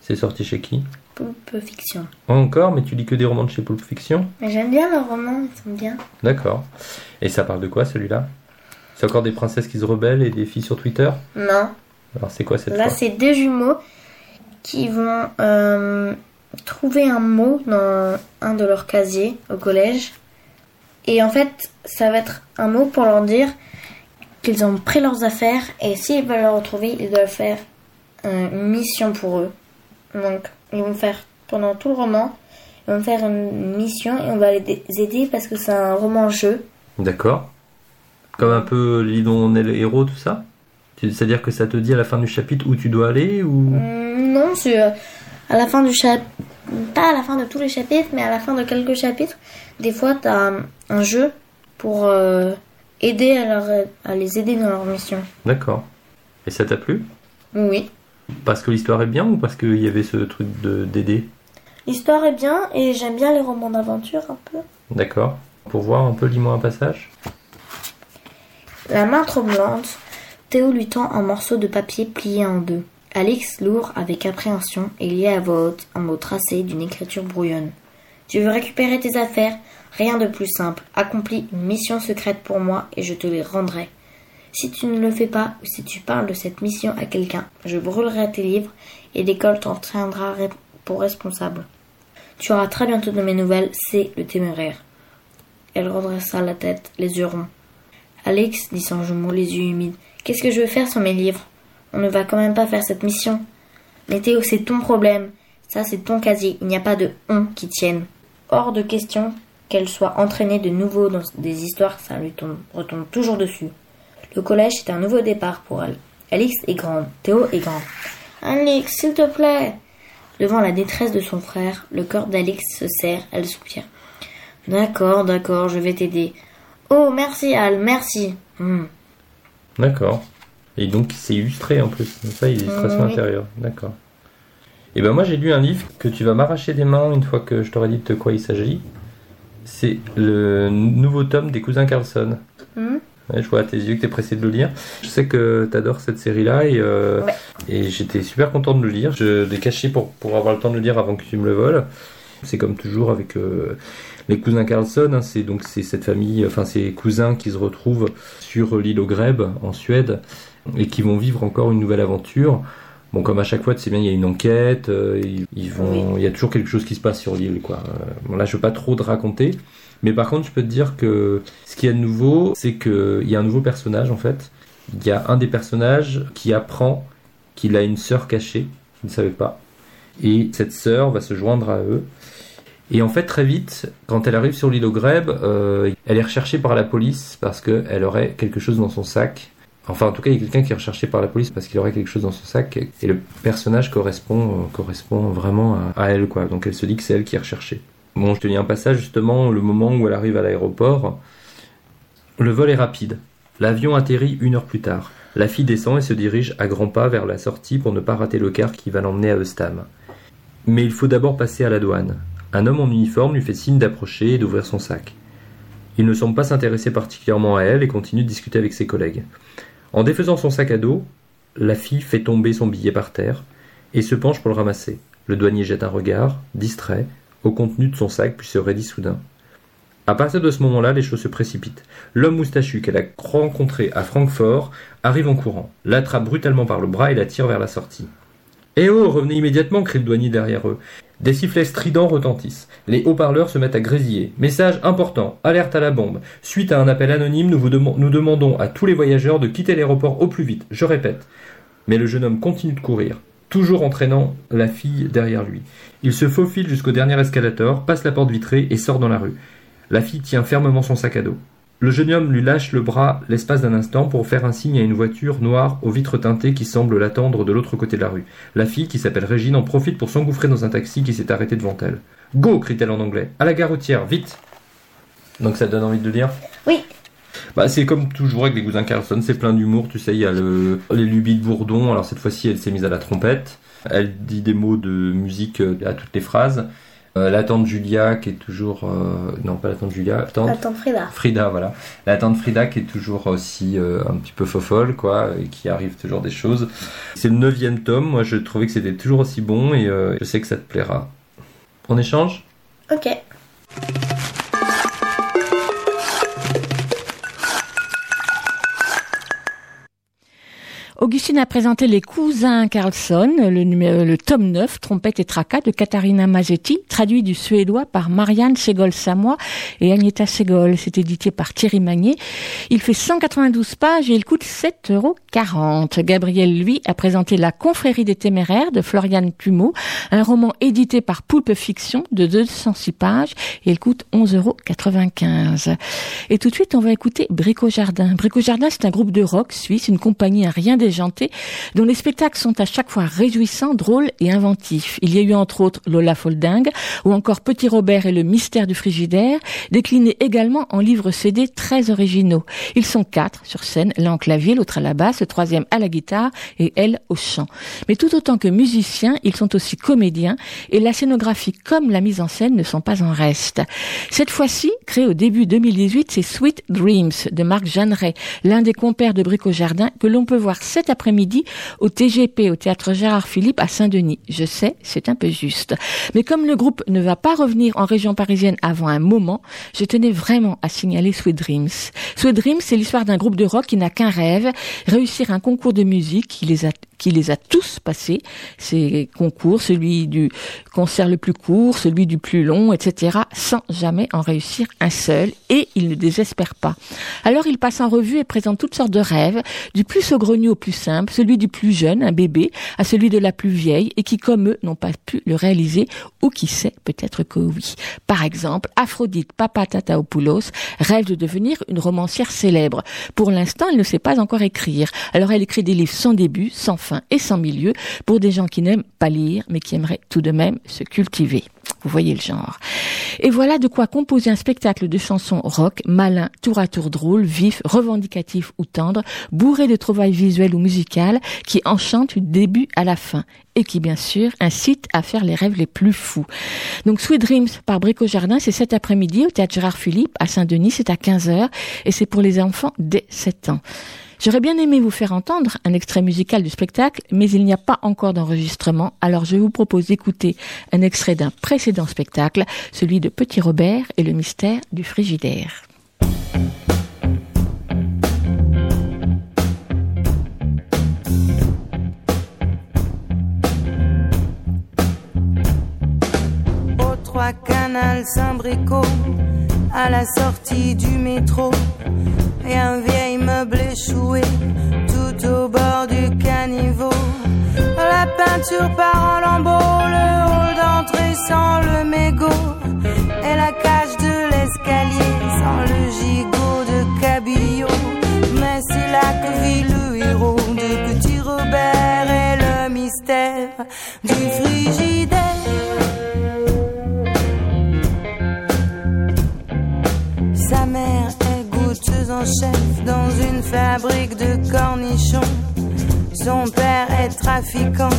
C'est sorti chez qui? Pulp Fiction. Encore, mais tu lis que des romans de chez Pulp Fiction? Mais j'aime bien leurs romans, ils sont bien. D'accord. Et ça parle de quoi celui-là? C'est encore des princesses qui se rebellent et des filles sur Twitter Non. Alors c'est quoi cette Là, c'est deux jumeaux qui vont euh, trouver un mot dans un de leurs casiers au collège. Et en fait, ça va être un mot pour leur dire qu'ils ont pris leurs affaires et s'ils veulent le retrouver, ils doivent faire euh, une mission pour eux. Donc, ils vont faire pendant tout le roman, ils vont faire une mission et on va les aider parce que c'est un roman-jeu. D'accord. Comme un peu l'île dont on est le héros, tout ça C'est-à-dire que ça te dit à la fin du chapitre où tu dois aller ou? Mm, Non, c'est à la fin du chapitre. Pas à la fin de tous les chapitres, mais à la fin de quelques chapitres. Des fois, tu as un jeu pour euh, aider à, leur- à les aider dans leur mission. D'accord. Et ça t'a plu? Oui. Parce que l'histoire est bien ou parce qu'il y avait ce truc de d'aider? L'histoire est bien et j'aime bien les romans d'aventure un peu. D'accord. Pour voir un peu, lis-moi un passage. La main tremblante, Théo lui tend un morceau de papier plié en deux. Alix l'ouvre avec appréhension et lit à voix haute un mot tracé d'une écriture brouillonne. Tu veux récupérer tes affaires? Rien de plus simple. Accomplis une mission secrète pour moi et je te les rendrai. Si tu ne le fais pas ou si tu parles de cette mission à quelqu'un, je brûlerai tes livres et l'école t'en tiendra pour responsable. Tu auras très bientôt de mes nouvelles, c'est le téméraire. Elle redressa la tête, les yeux ronds. Alex, dit sans les yeux humides. Qu'est-ce que je veux faire sans mes livres? On ne va quand même pas faire cette mission. Mais Théo, c'est ton problème. Ça, c'est ton casier. Il n'y a pas de on qui tienne. Hors de question qu'elle soit entraînée de nouveau dans des histoires, ça lui tombe, retombe toujours dessus. Le collège, c'est un nouveau départ pour elle. Alix est grande. Théo est grand. Alix, s'il te plaît Devant la détresse de son frère, le corps d'Alix se serre, elle soupire. D'accord, d'accord, je vais t'aider. Oh, merci Al, merci. Hmm. D'accord. Et donc c'est illustré en plus. Ça, il y a l'illustration Oui. intérieure. D'accord. Et ben moi j'ai lu un livre que tu vas m'arracher des mains une fois que je t'aurai dit de quoi il s'agit. C'est le nouveau tome des cousins Carlson. Hmm. Ouais, je vois à tes yeux que tu es pressé de le lire. Je sais que tu adores cette série-là et, euh, Ouais. et j'étais super content de le lire. Je l'ai caché pour, pour avoir le temps de le lire avant que tu me le voles. C'est comme toujours avec euh, les cousins Carlson. hein, c'est donc c'est cette famille, enfin ces cousins qui se retrouvent sur l'île au Greb en Suède et qui vont vivre encore une nouvelle aventure. Bon, comme à chaque fois, tu sais bien, il y a une enquête, euh, ils, ils vont, il y a toujours quelque chose qui se passe sur l'île, quoi. Euh, Bon, là, je veux pas trop te raconter, mais par contre, je peux te dire que ce qu'il y a de nouveau, c'est que il y a un nouveau personnage en fait. Il y a un des personnages qui apprend qu'il a une sœur cachée, il ne savait pas, et cette sœur va se joindre à eux. Et en fait, très vite, quand elle arrive sur l'île au Greb, euh, elle est recherchée par la police parce qu'elle aurait quelque chose dans son sac. Enfin, en tout cas, il y a quelqu'un qui est recherché par la police parce qu'il aurait quelque chose dans son sac. Et le personnage correspond, euh, correspond vraiment à, à elle, quoi. Donc elle se dit que c'est elle qui est recherchée. Bon, je te lis un passage justement, le moment où elle arrive à l'aéroport. Le vol est rapide. L'avion atterrit une heure plus tard. La fille descend et se dirige à grands pas vers la sortie pour ne pas rater le car qui va l'emmener à Eustam. Mais il faut d'abord passer à la douane. Un homme en uniforme lui fait signe d'approcher et d'ouvrir son sac. Il ne semble pas s'intéresser particulièrement à elle et continue de discuter avec ses collègues. En défaisant son sac à dos, la fille fait tomber son billet par terre et se penche pour le ramasser. Le douanier jette un regard, distrait, au contenu de son sac puis se raidit soudain. À partir de ce moment-là, les choses se précipitent. L'homme moustachu qu'elle a rencontré à Francfort arrive en courant, l'attrape brutalement par le bras et la tire vers la sortie. Eh oh, revenez immédiatement, crie le douanier derrière eux. Des sifflets stridents retentissent. Les haut-parleurs se mettent à grésiller. Message important, alerte à la bombe. Suite à un appel anonyme, nous, nous demandons à tous les voyageurs de quitter l'aéroport au plus vite. Je répète. Mais le jeune homme continue de courir, toujours entraînant la fille derrière lui. Il se faufile jusqu'au dernier escalator, passe la porte vitrée et sort dans la rue. La fille tient fermement son sac à dos. Le jeune homme lui lâche le bras l'espace d'un instant pour faire un signe à une voiture noire aux vitres teintées qui semble l'attendre de l'autre côté de la rue. La fille, qui s'appelle Régine, en profite pour s'engouffrer dans un taxi qui s'est arrêté devant elle. Go crie-t-elle en anglais. À la gare routière, vite Donc ça te donne envie de le dire? Oui. Bah, c'est comme toujours avec les cousins Carlson, c'est plein d'humour, tu sais, il y a le, les lubies de Bourdon, alors cette fois-ci elle s'est mise à la trompette, elle dit des mots de musique euh, à toutes les phrases, la tante Julia qui est toujours... euh, non, pas la tante Julia, tante... La tante Frida. Frida, voilà. La tante Frida qui est toujours aussi euh, un petit peu fofolle, quoi, et qui arrive toujours des choses. C'est le neuvième tome, moi je trouvais que c'était toujours aussi bon, et euh, je sais que ça te plaira. On échange? Ok. Augustine a présenté Les Cousins Carlson, le, le tome 9, Trompette et tracas de Katharina Mazzetti, traduit du suédois par Marianne Segol-Samoa et Agneta Segol. C'est édité par Thierry Magnier. Il fait 192 pages et il coûte 7,40 euros. Gabriel, lui, a présenté La Confrérie des Téméraires de Floriane Plumeau, un roman édité par Poulpe Fiction de 206 pages et il coûte 11,95 euros. Et tout de suite, on va écouter Brico Jardin. Brico Jardin, c'est un groupe de rock suisse, une compagnie à rien déjanté, dont les spectacles sont à chaque fois réjouissants, drôles et inventifs. Il y a eu entre autres Lola Folding ou encore Petit Robert et le mystère du frigidaire, déclinés également en livres CD très originaux. Ils sont quatre sur scène, l'un en clavier, l'autre à la basse, le troisième à la guitare et elle au chant. Mais tout autant que musiciens, ils sont aussi comédiens et la scénographie comme la mise en scène ne sont pas en reste. Cette fois-ci, créé au début 2018, c'est Sweet Dreams de Marc Jeanneret, l'un des compères de Brico Jardin que l'on peut voir cet après-midi au TGP, au théâtre Gérard Philippe à Saint-Denis. Je sais, c'est un peu juste. Mais comme le groupe ne va pas revenir en région parisienne avant un moment, je tenais vraiment à signaler Sweet Dreams. Sweet Dreams, c'est l'histoire d'un groupe de rock qui n'a qu'un rêve, réussir un concours de musique qui les a qui les a tous passés, ces concours, celui du concert le plus court, celui du plus long, etc., sans jamais en réussir un seul, et ils ne désespèrent pas. Alors ils passent en revue et présentent toutes sortes de rêves, du plus saugrenu au simple, celui du plus jeune, un bébé, à celui de la plus vieille, et qui, comme eux, n'ont pas pu le réaliser, ou qui sait, peut-être que oui. Par exemple, Aphrodite Papatataopoulos rêve de devenir une romancière célèbre. Pour l'instant, elle ne sait pas encore écrire. Alors elle écrit des livres sans début, sans fin et sans milieu, pour des gens qui n'aiment pas lire, mais qui aimeraient tout de même se cultiver. Vous voyez le genre. Et voilà de quoi composer un spectacle de chansons rock, malin, tour à tour drôle, vif, revendicatif ou tendre, bourré de trouvailles visuelles ou musicales, qui enchantent du début à la fin et qui, bien sûr, incite à faire les rêves les plus fous. Donc, Sweet Dreams par Brico Jardin, c'est cet après-midi au Théâtre Gérard Philippe à Saint-Denis, c'est à 15h et c'est pour les enfants dès 7 ans. J'aurais bien aimé vous faire entendre un extrait musical du spectacle, mais il n'y a pas encore d'enregistrement, alors je vous propose d'écouter un extrait d'un précédent spectacle, celui de Petit Robert et le mystère du frigidaire. 3 canal Saint-Brico, à la sortie du métro, et un vieil meuble échoué tout au bord du caniveau. La peinture part en lambeaux, le hall d'entrée sans le mégot, fabrique de cornichons. Son père est trafiquant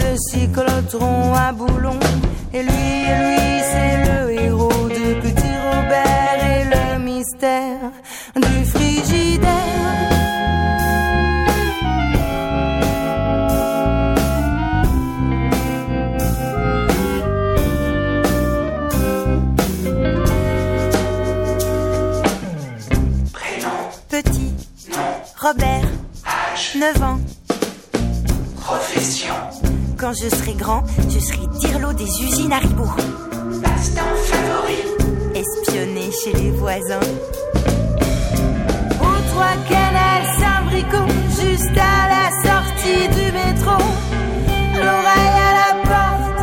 de cyclotrons à boulons. Et lui, lui, c'est le héros de Petit Robert et le mystère Robert, 9 ans. Profession. Quand je serai grand, je serai tirelot des usines Haribo. Passe-temps favori. Espionner chez les voisins. Au trois canal Saint-Bricot, juste à la sortie du métro. L'oreille à la porte,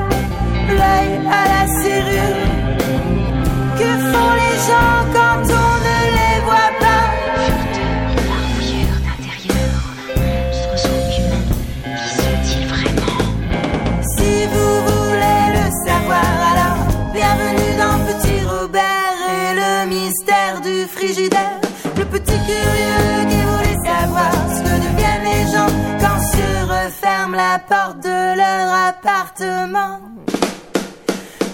l'œil à la serrure. Que font les gens quand curieux qui voulait savoir ce que deviennent les gens quand se referme la porte de leur appartement.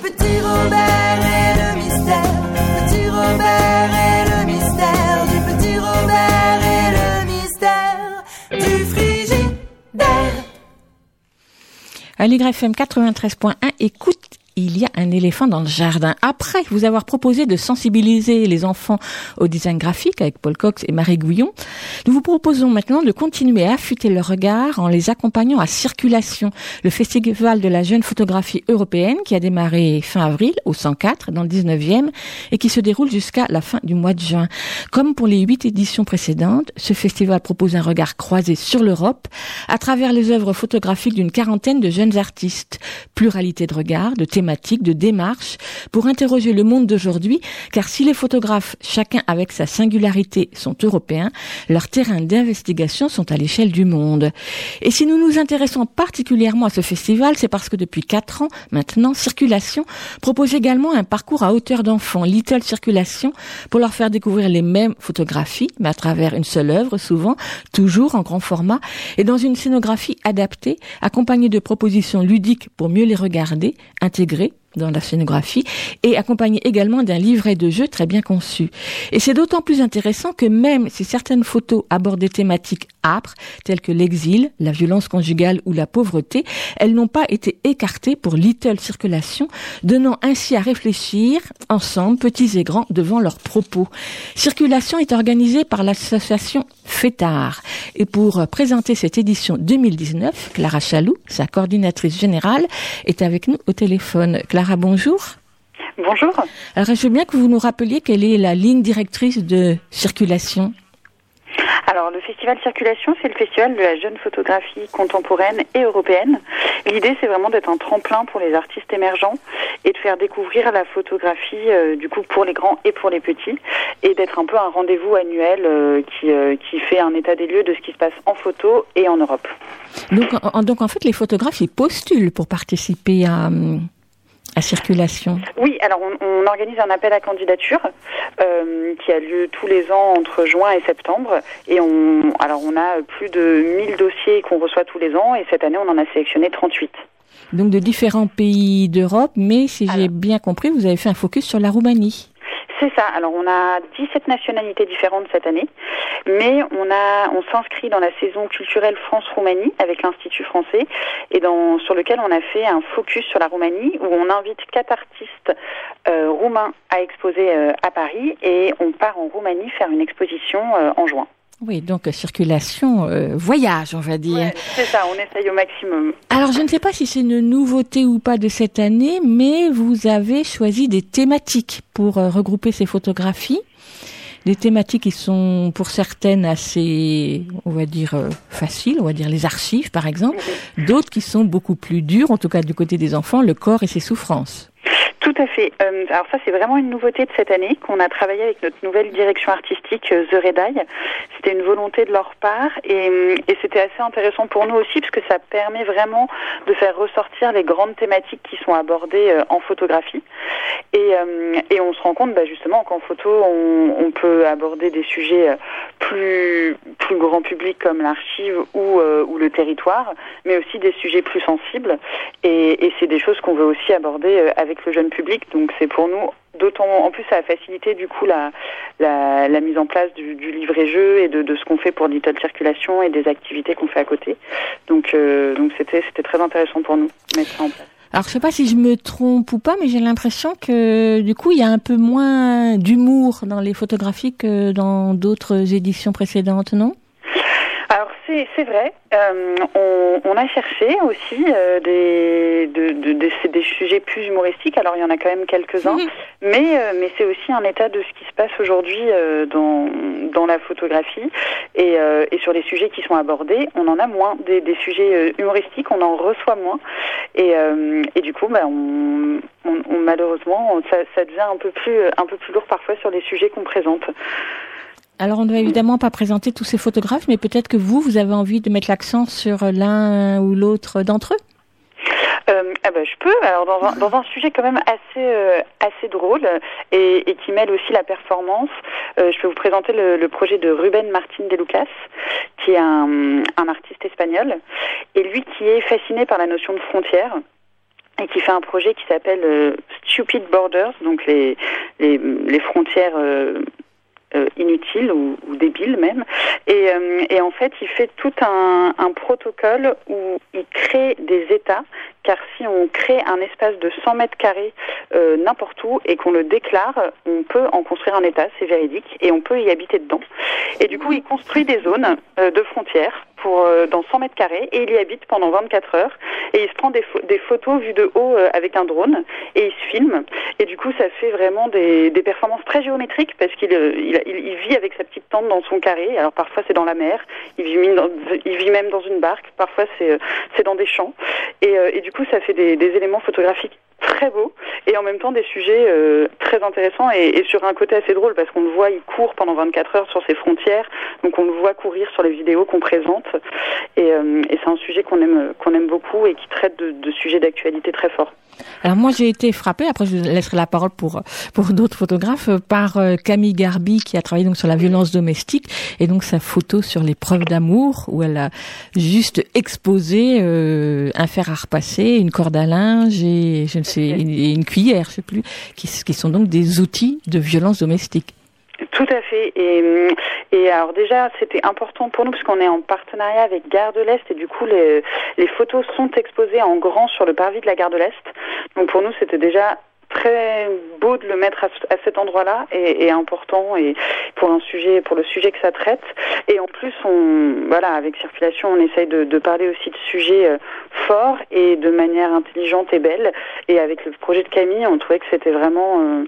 Petit Robert et le mystère, Petit Robert et le mystère du Petit Robert et le mystère du frigidaire. À FM 93.1, écoute, il y a un éléphant dans le jardin. Après vous avoir proposé de sensibiliser les enfants au design graphique avec Paul Cox et Marie Gouillon, nous vous proposons maintenant de continuer à affûter leur regard en les accompagnant à Circulation, le festival de la jeune photographie européenne qui a démarré fin avril au 104 dans le 19e et qui se déroule jusqu'à la fin du mois de juin. Comme pour les huit éditions précédentes, ce festival propose un regard croisé sur l'Europe à travers les œuvres photographiques d'une quarantaine de jeunes artistes. Pluralité de regards, de thématiques, de démarches pour interroger le monde d'aujourd'hui, car si les photographes, chacun avec sa singularité, sont européens, leurs terrains d'investigation sont à l'échelle du monde. Et si nous nous intéressons particulièrement à ce festival, c'est parce que depuis quatre ans maintenant, Circulation propose également un parcours à hauteur d'enfants, Little Circulation, pour leur faire découvrir les mêmes photographies, mais à travers une seule œuvre, souvent, toujours en grand format, et dans une scénographie adaptée, accompagnée de propositions ludiques pour mieux les regarder, intégrer degrés dans la scénographie et accompagné également d'un livret de jeu très bien conçu. Et c'est d'autant plus intéressant que même si certaines photos abordent des thématiques âpres, telles que l'exil, la violence conjugale ou la pauvreté, elles n'ont pas été écartées pour Little Circulation, donnant ainsi à réfléchir ensemble, petits et grands, devant leurs propos. Circulation est organisée par l'association FETAR. Et pour présenter cette édition 2019, Clara Chaloux, sa coordinatrice générale, est avec nous au téléphone. Bonjour. Bonjour. Alors, je veux bien que vous nous rappeliez quelle est la ligne directrice de circulation. Alors, le festival Circulation, c'est le festival de la jeune photographie contemporaine et européenne. L'idée, c'est vraiment d'être un tremplin pour les artistes émergents et de faire découvrir la photographie, euh, du coup, pour les grands et pour les petits, et d'être un peu un rendez-vous annuel euh, qui, euh, qui fait un état des lieux de ce qui se passe en photo et en Europe. Donc, en, donc en fait, les photographes, ils postulent pour participer à, hum, à circulation. Oui, alors on, on organise un appel à candidature euh, qui a lieu tous les ans entre juin et septembre. Et on, alors on a plus de 1000 dossiers qu'on reçoit tous les ans et cette année on en a sélectionné 38. Donc de différents pays d'Europe, mais si j'ai bien compris, vous avez fait un focus sur la Roumanie. C'est ça. Alors on a 17 nationalités différentes cette année, mais on a on s'inscrit dans la saison culturelle France-Roumanie avec l'Institut français et dans sur lequel on a fait un focus sur la Roumanie où on invite quatre artistes euh, roumains à exposer euh, à Paris et on part en Roumanie faire une exposition euh, en juin. Oui, donc euh, circulation, euh, voyage, on va dire. C'est ça, on essaye au maximum. Alors, je ne sais pas si c'est une nouveauté ou pas de cette année, mais vous avez choisi des thématiques pour euh, regrouper ces photographies. Des thématiques qui sont pour certaines assez, on va dire, euh, faciles, on va dire les archives par exemple, d'autres qui sont beaucoup plus dures, en tout cas du côté des enfants, le corps et ses souffrances. Tout à fait. Euh, alors ça, c'est vraiment une nouveauté de cette année qu'on a travaillé avec notre nouvelle direction artistique euh, The Red Eye. C'était une volonté de leur part et, euh, et c'était assez intéressant pour nous aussi parce que ça permet vraiment de faire ressortir les grandes thématiques qui sont abordées en photographie. Et on se rend compte bah, justement qu'en photo, on, peut aborder des sujets plus, plus grand public comme l'archive ou, le territoire, mais aussi des sujets plus sensibles. Et, c'est des choses qu'on veut aussi aborder euh, le jeune public. Donc c'est pour nous d'autant en plus ça a facilité du coup la, mise en place du, du livret-jeu et de, ce qu'on fait pour Little Circulation et des activités qu'on fait à côté. Donc euh, c'était très intéressant pour nous de mettre ça en place. Alors je sais pas si je me trompe ou pas, mais j'ai l'impression que du coup il y a un peu moins d'humour dans les photographies que dans d'autres éditions précédentes, non? C'est vrai. Euh, on, on a cherché aussi euh, des, de, de- de- c'est des sujets plus humoristiques. Alors il y en a quand même quelques-uns, mais euh, mais c'est aussi un état de ce qui se passe aujourd'hui dans dans la photographie et et sur les sujets qui sont abordés, on en a moins des, des sujets humoristiques, on en reçoit moins et et du coup bah on, on, on- malheureusement ça, ça devient un peu plus un peu plus lourd parfois sur les sujets qu'on présente. Alors on ne doit évidemment pas présenter tous ces photographes, mais peut-être que vous, vous avez envie de mettre l'accent sur l'un ou l'autre d'entre eux? Euh, ah bah, je peux. Alors dans un, sujet quand même assez euh, assez drôle euh, et, qui mêle aussi la performance, euh, je peux vous présenter le, projet de Ruben Martin de Lucas, qui est un, artiste espagnol et lui qui est fasciné par la notion de frontière et qui fait un projet qui s'appelle euh, Stupid Borders, donc les, les frontières euh, inutile ou, ou débile même. Et, euh, en fait, il fait tout un, un protocole où il crée des États, car si on crée un espace de 100 mètres carrés euh, n'importe où et qu'on le déclare, on peut en construire un État, c'est véridique, et on peut y habiter dedans. Et du coup, il construit des zones euh, de frontières pour euh, dans 100 mètres carrés et il y habite pendant 24 heures. Et il se prend des, des photos vues de haut euh, avec un drone et il se filme. Et du coup ça fait vraiment des, des performances très géométriques parce qu'il euh, il, il- vit avec sa petite tente dans son carré. Alors parfois c'est dans la mer. Il vit, même dans, une barque. Parfois c'est euh, c'est dans des champs. Et, euh, et du coup ça fait des, des éléments photographiques très beaux et en même temps des sujets euh, très intéressants et, sur un côté assez drôle parce qu'on le voit il court pendant 24 heures sur ses frontières donc on le voit courir sur les vidéos qu'on présente et, euh, et c'est un sujet qu'on aime qu'on aime beaucoup et qui traite de, de sujets d'actualité très forts. Alors moi j'ai été frappée, après je laisserai la parole pour pour d'autres photographes, euh, par euh, Camille Garbi qui a travaillé donc sur la violence domestique et donc sa photo sur les preuves d'amour où elle a juste exposé euh, un fer à repasser, une corde à linge et je ne sais une, et une cuillère, je sais plus, qui, qui sont donc des outils de violence domestique. Tout à fait. Et, hum, et alors déjà, c'était important pour nous parce qu'on est en partenariat avec Gare de l'Est et du coup, les, les photos sont exposées en grand sur le parvis de la Gare de l'Est. Donc pour nous, c'était déjà très beau de le mettre à, à cet endroit-là et, et important et pour un sujet pour le sujet que ça traite et en plus on voilà avec circulation on essaye de, de parler aussi de sujets euh, forts et de manière intelligente et belle et avec le projet de Camille on trouvait que c'était vraiment euh,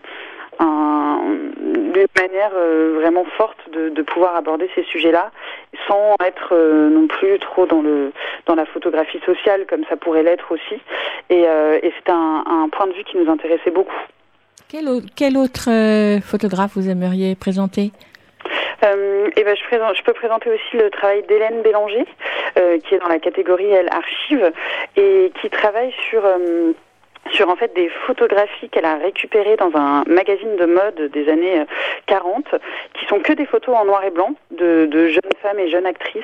un- une manière euh, vraiment forte de, de pouvoir aborder ces sujets-là sans être euh, non plus trop dans le dans la photographie sociale comme ça pourrait l'être aussi et, euh, et c'est un, un point de vue qui nous intéressait beaucoup. Quel, au- quel autre photographe vous aimeriez présenter? Euh, et ben je, présente, je peux présenter aussi le travail d'Hélène Bélanger, euh, qui est dans la catégorie elle archive et qui travaille sur euh, sur en fait des photographies qu'elle a récupérées dans un magazine de mode des années euh, 40, qui sont que des photos en noir et blanc de, de jeunes femmes et jeunes actrices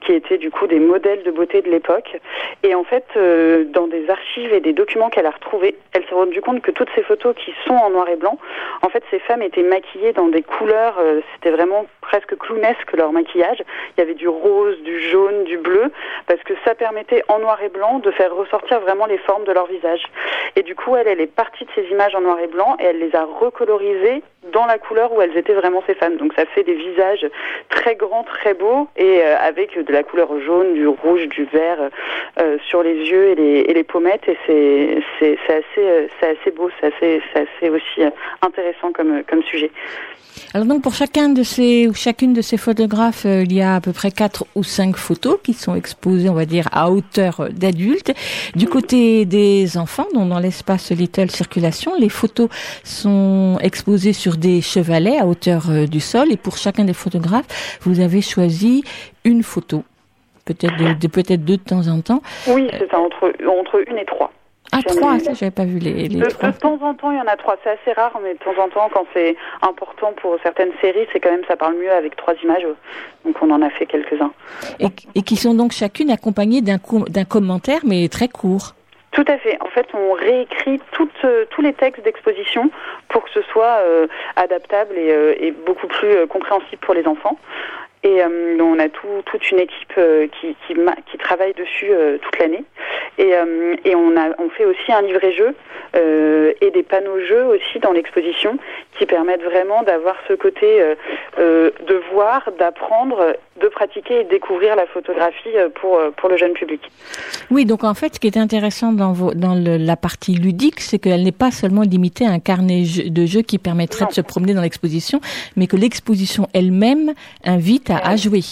qui étaient du coup des modèles de beauté de l'époque. Et en fait, euh, dans des archives et des documents qu'elle a retrouvés, elle s'est rendue compte que toutes ces photos qui sont en noir et blanc, en fait, ces femmes étaient maquillées dans des couleurs, euh, c'était vraiment presque clownesque leur maquillage. Il y avait du rose, du jaune, du bleu, parce que ça permettait en noir et blanc de faire ressortir vraiment les formes de leur visage. Et du coup, elle, est partie de ces images en noir et blanc et elle les a recolorisées dans la couleur où elles étaient vraiment ces femmes. Donc ça fait des visages très grands, très beaux et euh, avec de la couleur jaune, du rouge, du vert euh, sur les yeux et les, et les pommettes. Et c'est assez euh, c'est assez beau, c'est assez assez aussi euh, intéressant comme comme sujet. Alors donc pour chacun de ces ou chacune de ces photographes, euh, il y a à peu près quatre ou cinq photos qui sont exposées, on va dire, à hauteur euh, d'adulte. Du côté des enfants, donc dans l'espace Little Circulation, les photos sont exposées sur des chevalets à hauteur euh, du sol. Et pour chacun des photographes, vous avez choisi une photo, peut-être de, de- peut-être deux de temps en temps. Oui, c'est ça entre entre une et trois. Ah, trois, ça, j'avais pas vu les, les de, trois. de temps en temps, il y en a trois. C'est assez rare, mais de temps en temps, quand c'est important pour certaines séries, c'est quand même ça parle mieux avec trois images. Donc on en a fait quelques-uns. Et, et qui sont donc chacune accompagnées d'un co- d'un commentaire, mais très court. Tout à fait. En fait, on réécrit euh, tous les textes d'exposition pour que ce soit euh, adaptable et, euh, beaucoup plus euh, compréhensible pour les enfants. Et euh, on a tout, toute une équipe euh, qui, qui, qui travaille dessus euh, toute l'année. Et, euh, et on, a, on fait aussi un livret-jeu euh, et des panneaux jeux aussi dans l'exposition qui permettent vraiment d'avoir ce côté euh, euh, de voir, d'apprendre, de pratiquer et de découvrir la photographie pour, pour le jeune public. Oui, donc en fait, ce qui est intéressant dans, vos, dans le- la partie ludique, c'est qu'elle n'est pas seulement limitée à un carnet jeu- de jeu qui permettrait de se promener dans l'exposition, mais que l'exposition elle-même invite à, à jouer.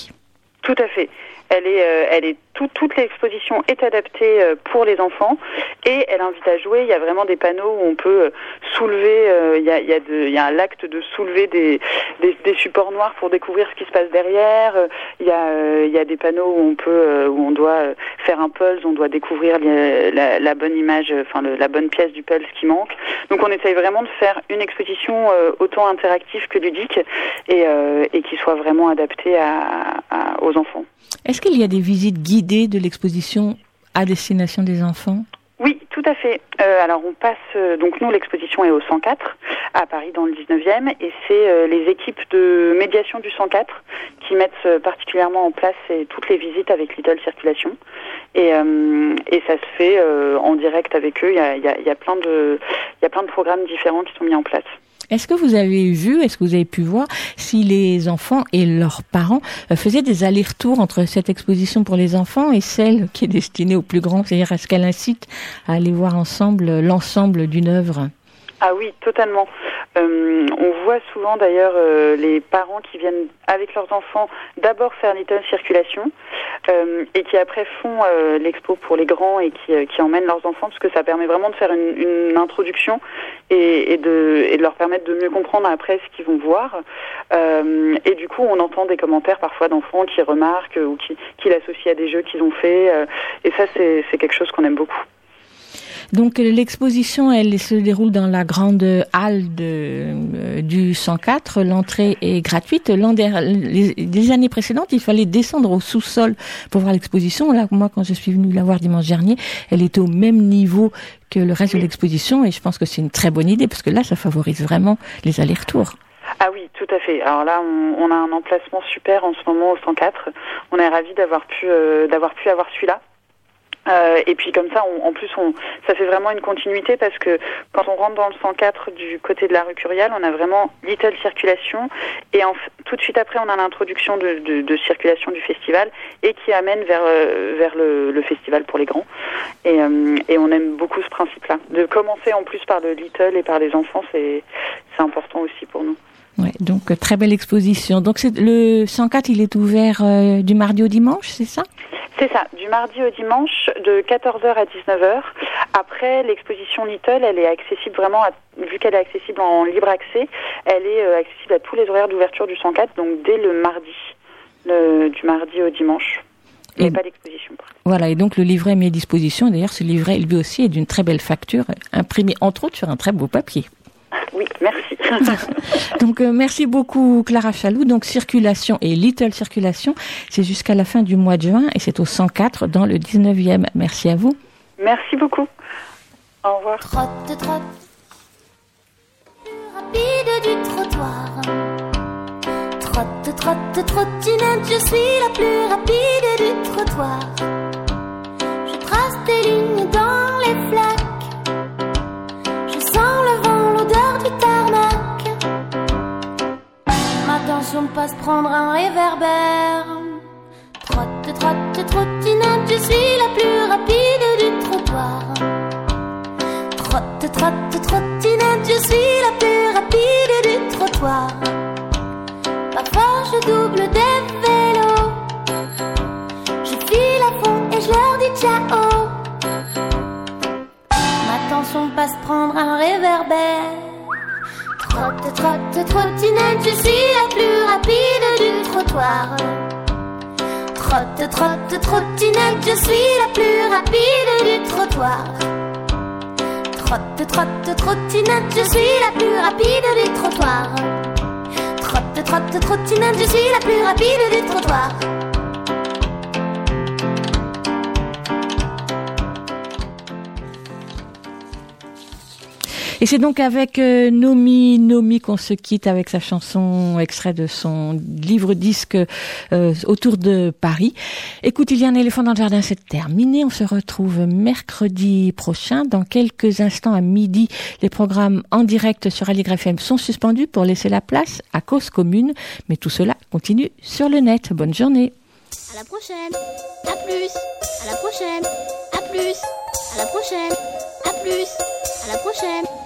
Tout à fait. Elle est, euh, elle est tout- toute l'exposition est adaptée euh, pour les enfants et elle invite à jouer. Il y a vraiment des panneaux où on peut euh, soulever. euh, il, y a, il, y a de- il y a l'acte de soulever des, des, des supports noirs pour découvrir ce qui se passe derrière. Euh, Il y a, euh, il y a des panneaux où on peut, où on doit faire un pulse, on doit découvrir la, la bonne image, enfin la bonne pièce du pulse qui manque. Donc on essaye vraiment de faire une exposition autant interactive que ludique et, et qui soit vraiment adaptée à- à- aux enfants. Qu'il y a des visites guidées de l'exposition à destination des enfants? Oui, tout à fait. Euh, alors on passe, euh, donc nous l'exposition est au 104 à Paris dans le 19e et c'est euh, les équipes de médiation du 104 qui mettent particulièrement en place toutes les visites avec Little Circulation et, ça se fait en direct avec eux. Il y a plein de programmes différents qui sont mis en place. Est-ce que vous avez vu, est-ce que vous avez pu voir si les enfants et leurs parents euh, faisaient des allers-retours entre cette exposition pour les enfants et celle qui est destinée aux plus grands? C'est-à-dire, est-ce qu'elle incite à aller voir ensemble l'ensemble d'une œuvre? Ah oui, totalement. Euh, on voit souvent d'ailleurs euh, les parents qui viennent avec leurs enfants d'abord faire Little Circulation euh, et qui après font euh, l'expo pour les grands et qui, euh, qui emmènent leurs enfants parce que ça permet vraiment de faire une, une introduction et, et de, et de leur permettre de mieux comprendre après ce qu'ils vont voir. Euh, et du coup, on entend des commentaires parfois d'enfants qui remarquent ou qui, qui l'associent à des jeux qu'ils ont faits. et ça, c'est quelque chose qu'on aime beaucoup. Donc euh, l'exposition, elle se déroule dans la grande halle euh, du 104. L'entrée est gratuite. L'an les, les années précédentes, il fallait descendre au sous-sol pour voir l'exposition. Là, moi, quand je suis venue la voir dimanche dernier, elle était au même niveau que le reste de l'exposition, et je pense que c'est une très bonne idée parce que là, ça favorise vraiment les allers-retours. Ah oui, tout à fait. Alors là, on, on a un emplacement super en ce moment au 104. On est ravis d'avoir pu euh, d'avoir pu avoir celui-là. Euh, et puis comme ça, on- en plus, on, ça fait vraiment une continuité parce que quand on rentre dans le 104 du côté de la rue Curial, on a vraiment Little Circulation et en tout de suite après, on a l'introduction de, de, de circulation du festival et qui amène vers euh, vers le, le festival pour les grands. Et, euh, et on aime beaucoup ce principe-là. De commencer en plus par le Little et par les enfants, c'est c'est important aussi pour nous. Ouais, donc euh, très belle exposition. Donc c'est le 104, il est ouvert euh, du mardi au dimanche, c'est ça? C'est ça, du mardi au dimanche, de 14h à 19h. Après, l'exposition Little, elle est accessible vraiment, à- vu qu'elle est accessible en libre accès, elle est euh, accessible à tous les horaires d'ouverture du 104, donc dès le mardi, le- du mardi au dimanche. Il n'y a pas d'exposition. Voilà, et donc le livret est mis à disposition. D'ailleurs, ce livret, lui aussi, est d'une très belle facture, imprimé entre autres sur un très beau papier. Oui, merci. Donc euh, merci beaucoup Clara Chaloux. Donc circulation et Little Circulation, c'est jusqu'à la fin du mois de juin et c'est au 104 dans le 19e. Merci à vous. Merci beaucoup. Au revoir. Trotte, trotte, rapide du trottoir. Trotte, trotte, trottinette, je suis la plus rapide du trottoir. Je trace des lignes dans les flaques. Ma tension passe prendre un réverbère. Trotte, trotte, trottinette, je suis la plus rapide du trottoir. Trotte, trotte, trottinette, je suis la plus rapide du trottoir. Parfois je double des vélos. Je file à fond et je leur dis ciao. Ma tension passe prendre un réverbère. Trotte, trotte, trottinette, je suis la plus rapide du trottoir. Trotte, trotte, trottinette, je suis la plus rapide du trottoir. Trotte, trotte, trottinette, je suis la plus rapide du trottoir. Trotte, trotte, trottinette, je suis la plus rapide du trottoir. Et c'est donc avec euh, Nomi, Nomi qu'on se quitte avec sa chanson extrait de son livre disque euh, autour de Paris. Écoute, il y a un éléphant dans le jardin, c'est terminé. On se retrouve mercredi prochain. Dans quelques instants à midi, les programmes en direct sur Aligre FM sont suspendus pour laisser la place à cause commune. Mais tout cela continue sur le net. Bonne journée. À la prochaine. À plus. À la prochaine. À plus. À la prochaine. À plus. À la prochaine.